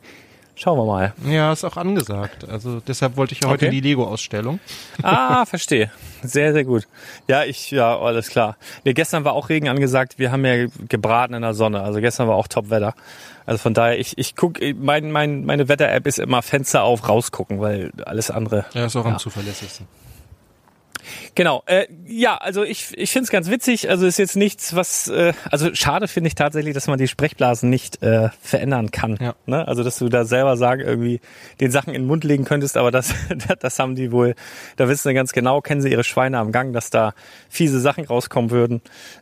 Schauen wir mal. ja, ist auch angesagt. Also deshalb wollte ich ja heute Okay. die Lego-Ausstellung. Ah, [LAUGHS] verstehe. Sehr, sehr gut. Ja, ich, ja, alles klar. Nee, gestern war auch Regen angesagt. Wir haben ja gebraten in der Sonne. Also gestern war auch Top-Wetter. Also von daher, ich, ich guck, mein, mein, meine Wetter-App ist immer Fenster auf, rausgucken, weil alles andere. Ja, ist auch Ja. am zuverlässigsten. Genau, äh, ja, also ich, ich finde es ganz witzig. Also ist jetzt nichts, was, äh, also schade finde ich tatsächlich, dass man die Sprechblasen nicht äh, verändern kann. Ja. Ne? Also dass du da selber sagen, irgendwie den Sachen in den Mund legen könntest, aber das, [LAUGHS] das haben die wohl, da wissen sie ganz genau, kennen sie ihre Schweine am Gang, dass da fiese Sachen rauskommen würden.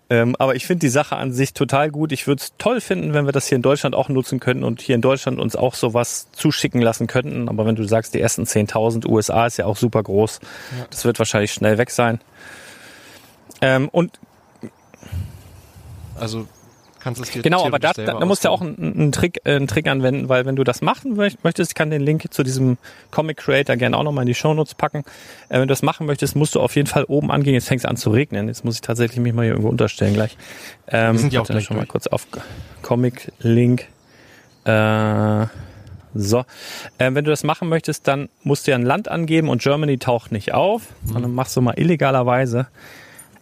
Ähm, aber ich finde die Sache an sich total gut. Ich würde es toll finden, wenn wir das hier in Deutschland auch nutzen könnten und hier in Deutschland uns auch sowas zuschicken lassen könnten. Aber wenn du sagst, die ersten 10.000 USA ist ja auch super groß, das wird wahrscheinlich schnell weg sein. Ähm, und Also kannst es dir genau, aber da, da, da musst du ja auch einen, einen, Trick, äh, einen Trick anwenden, weil wenn du das machen möcht- möchtest, ich kann den Link zu diesem Comic Creator gerne auch nochmal in die Shownotes packen. Äh, wenn du das machen möchtest, musst du auf jeden Fall oben angehen. Jetzt fängt es an zu regnen. Jetzt muss ich tatsächlich mich mal hier irgendwo unterstellen gleich. Ähm, Wir sind ja auch gleich schon mal durch. kurz auf Comic Link. Äh, so, äh, wenn du das machen möchtest, dann musst du ja ein Land angeben und Germany taucht nicht auf. Und dann machst du mal illegalerweise.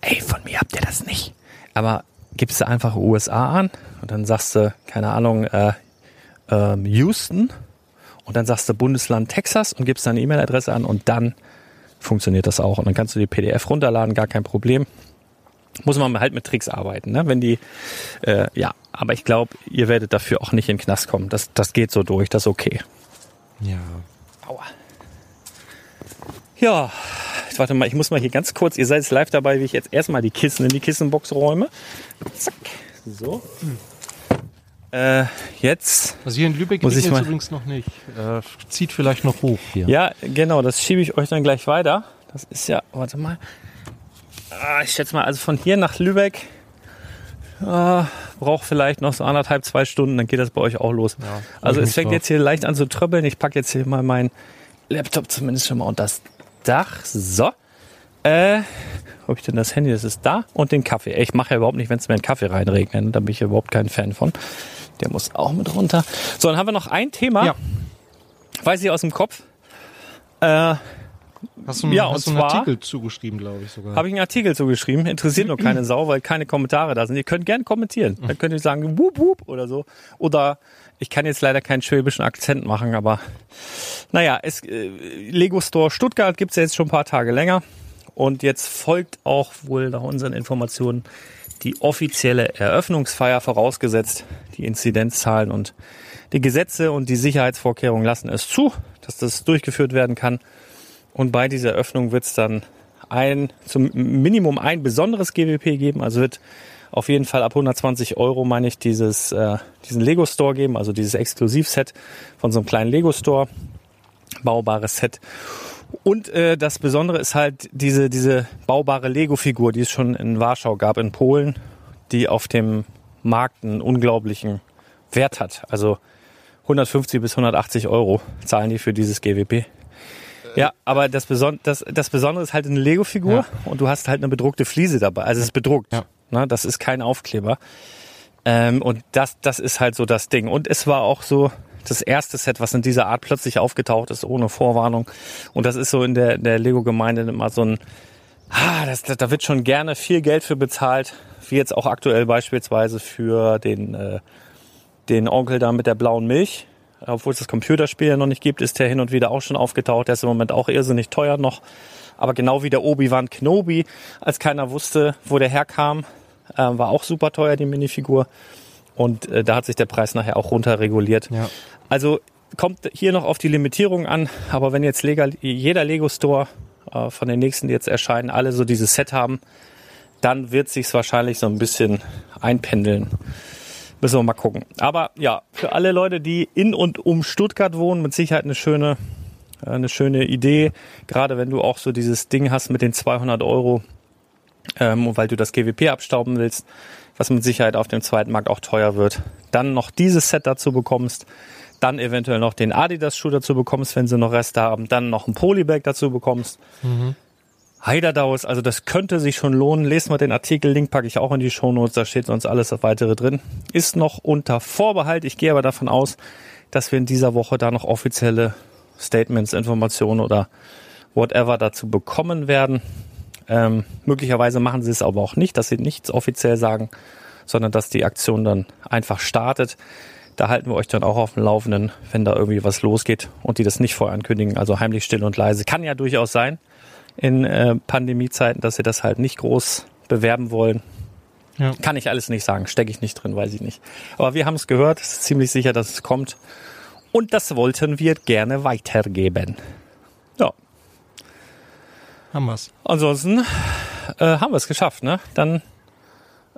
Ey, von mir habt ihr das nicht. Aber gibst du einfach USA an und dann sagst du, keine Ahnung, äh, ähm, Houston und dann sagst du Bundesland Texas und gibst deine E-Mail-Adresse an und dann funktioniert das auch. Und dann kannst du die PDF runterladen, gar kein Problem. muss man halt mit Tricks arbeiten, ne? Wenn die, äh, ja, aber ich glaube, ihr werdet dafür auch nicht in den Knast kommen. Das, das geht so durch, das ist okay. Ja. Aua. Ja, jetzt warte mal, ich muss mal hier ganz kurz, ihr seid jetzt live dabei, wie ich jetzt erstmal die Kissen in die Kissenbox räume. Zack, so. Äh, jetzt, Also hier in Lübeck Muss ich mal- übrigens noch nicht. Äh, zieht vielleicht noch hoch hier. ja, genau, das schiebe ich euch dann gleich weiter. Das ist ja, warte mal. Ah, ich schätze mal, also von hier nach Lübeck ah, braucht vielleicht noch so anderthalb, zwei Stunden, dann geht das bei euch auch los. also ich es fängt drauf. jetzt hier leicht an zu tröppeln. Ich packe jetzt hier mal meinen Laptop zumindest schon mal unter das Dach. So. Äh, wo hab ich denn das Handy? Das ist da. Und den Kaffee. Ich mache ja überhaupt nicht, wenn es mir einen Kaffee reinregnet. Da bin ich ja überhaupt kein Fan von. Der muss auch mit runter. So, dann haben wir noch ein Thema. Ja. Weiß ich aus dem Kopf. Äh, Hast du, Ja, hast du einen Artikel zugeschrieben, glaube ich sogar. habe ich einen Artikel zugeschrieben. Interessiert nur keine [CLEARS THROAT] Sau, weil keine Kommentare da sind. Ihr könnt gerne kommentieren. Dann könnt ihr sagen, wup, wup oder so. Oder ich kann jetzt leider keinen schwäbischen Akzent machen, aber naja, es, äh, Lego Store Stuttgart gibt's ja jetzt schon ein paar Tage länger. Und jetzt folgt auch wohl nach unseren Informationen die offizielle Eröffnungsfeier vorausgesetzt. Die Inzidenzzahlen und die Gesetze und die Sicherheitsvorkehrungen lassen es zu, dass das durchgeführt werden kann. Und bei dieser Eröffnung wird es dann ein, zum Minimum ein besonderes GWP geben. Also wird auf jeden Fall ab 120 Euro, meine ich, dieses, äh, diesen Lego Store geben, also dieses Exklusivset von so einem kleinen Lego Store. Baubares Set. Und äh, das Besondere ist halt diese, diese baubare Lego-Figur, die es schon in Warschau gab, in Polen, die auf dem Markt einen unglaublichen Wert hat. Also 150 bis 180 Euro zahlen die für dieses GWP. Ja, aber das, Beson das, das Besondere ist halt eine Lego-Figur Ja. und du hast halt eine bedruckte Fliese dabei. Also es ist bedruckt. Ja. Ne, das ist kein Aufkleber. Ähm, und das, das ist halt so das Ding. Und es war auch so das erste Set, was in dieser Art plötzlich aufgetaucht ist, ohne Vorwarnung. Und das ist so in der, der Lego-Gemeinde immer so ein, ah, das, da wird schon gerne viel Geld für bezahlt. Wie jetzt auch aktuell beispielsweise für den, äh, den Onkel da mit der blauen Milch. Obwohl es das Computerspiel ja noch nicht gibt, ist der hin und wieder auch schon aufgetaucht. Der ist im Moment auch irrsinnig teuer noch. Aber genau wie der Obi-Wan Kenobi, als keiner wusste, wo der herkam, äh, war auch super teuer, die Minifigur. Und äh, da hat sich der Preis nachher auch runterreguliert. Ja. Also kommt hier noch auf die Limitierung an, aber wenn jetzt Lega, jeder Lego Store äh, von den nächsten, die jetzt erscheinen, alle so dieses Set haben, dann wird sich's wahrscheinlich so ein bisschen einpendeln. Müssen wir mal gucken. Aber ja, für alle Leute, die in und um Stuttgart wohnen, mit Sicherheit eine schöne, äh, eine schöne Idee. Gerade wenn du auch so dieses Ding hast mit den 200 Euro, ähm, weil du das GWP abstauben willst, was mit Sicherheit auf dem zweiten Markt auch teuer wird. Dann noch dieses Set dazu bekommst, dann eventuell noch den Adidas-Schuh dazu bekommst, wenn sie noch Reste haben, dann noch ein Polybag dazu bekommst. Heiderdaus, also das könnte sich schon lohnen. Lest mal den Artikel, Link packe ich auch in die Shownotes, da steht sonst alles weitere drin. Ist noch unter Vorbehalt. Ich gehe aber davon aus, dass wir in dieser Woche da noch offizielle Statements, Informationen oder whatever dazu bekommen werden. Ähm, möglicherweise machen sie es aber auch nicht, dass sie nichts offiziell sagen, sondern dass die Aktion dann einfach startet. Da halten wir euch dann auch auf dem Laufenden, wenn da irgendwie was losgeht und die das nicht vorher ankündigen. Also heimlich, still und leise. Kann ja durchaus sein in äh, Pandemiezeiten, dass sie das halt nicht groß bewerben wollen. Ja. Kann ich alles nicht sagen, stecke ich nicht drin, weiß ich nicht. Aber wir haben es gehört, es ist ziemlich sicher, dass es kommt. Und das wollten wir gerne weitergeben. Ja, Haben wir's. ansonsten äh, haben wir es geschafft. Ne? Dann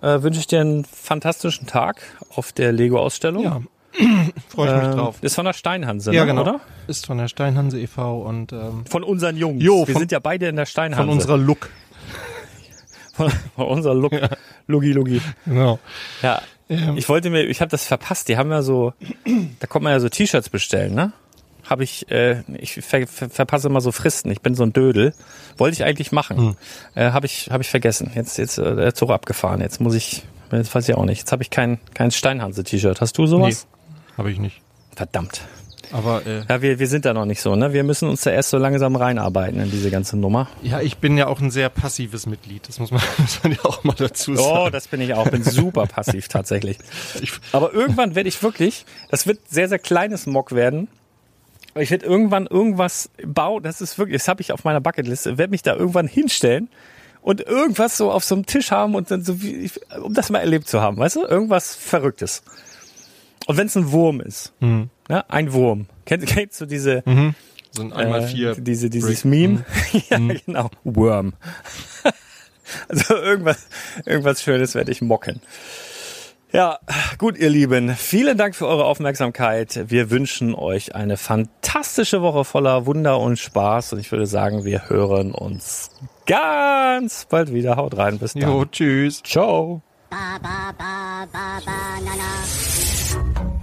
äh, wünsche ich dir einen fantastischen Tag auf der Lego-Ausstellung. Ja. [CLEARS THROAT] Freue ich mich Ähm, drauf. Ist von der Steinhanse, Ja, ne, genau. oder? Ist von der Steinhanse e.V. und ähm, Von unseren Jungs. Jo, wir sind ja beide in der Steinhanse. von unserer Look. [LAUGHS] von, von unserer Look. Lugi Lugi. Genau. Ja. Ich wollte mir, ich habe das verpasst. Die haben ja so, [CLEARS THROAT] da kommt man ja so T-Shirts bestellen, ne? Habe ich, äh, ich ver, ver, verpasse immer so Fristen. Ich bin so ein Dödel. Wollte ich eigentlich machen. Hm. Äh, habe ich, habe ich vergessen. Jetzt, jetzt äh, der Zug abgefahren. Jetzt muss ich, jetzt weiß ich auch nicht. Jetzt habe ich kein, kein Steinhanse-T-Shirt. Hast du sowas? Habe ich nicht. Verdammt. Aber äh, Ja, wir, wir sind da noch nicht so, ne? Wir müssen uns da erst so langsam reinarbeiten in diese ganze Nummer. ja, ich bin ja auch ein sehr passives Mitglied. Das muss man, [LAUGHS] muss man ja auch mal dazu Oh, sagen. das bin ich auch. Bin super passiv tatsächlich. [LAUGHS] Ich, Aber irgendwann werde ich wirklich, das wird sehr, sehr kleines Mock werden. Ich werde irgendwann irgendwas bauen, das ist wirklich, das habe ich auf meiner Bucketliste, werde mich da irgendwann hinstellen und irgendwas so auf so einem Tisch haben und dann so wie, um das mal erlebt zu haben, weißt du? Irgendwas Verrücktes. Und wenn es ein Wurm ist, Mhm. ne? ein Wurm. Kennst, [LAUGHS] kennst du diese, So ein einmal äh, vier. diese, dieses Brick. Meme? [LAUGHS] ja, genau. Worm. [LAUGHS] also irgendwas, irgendwas Schönes werde ich mocken. Ja, gut, ihr Lieben. Vielen Dank für eure Aufmerksamkeit. Wir wünschen euch eine fantastische Woche voller Wunder und Spaß. Und ich würde sagen, wir hören uns ganz bald wieder. Haut rein. Bis dann. Jo, tschüss. Ciao. 吧吧吧吧吧，呐呐。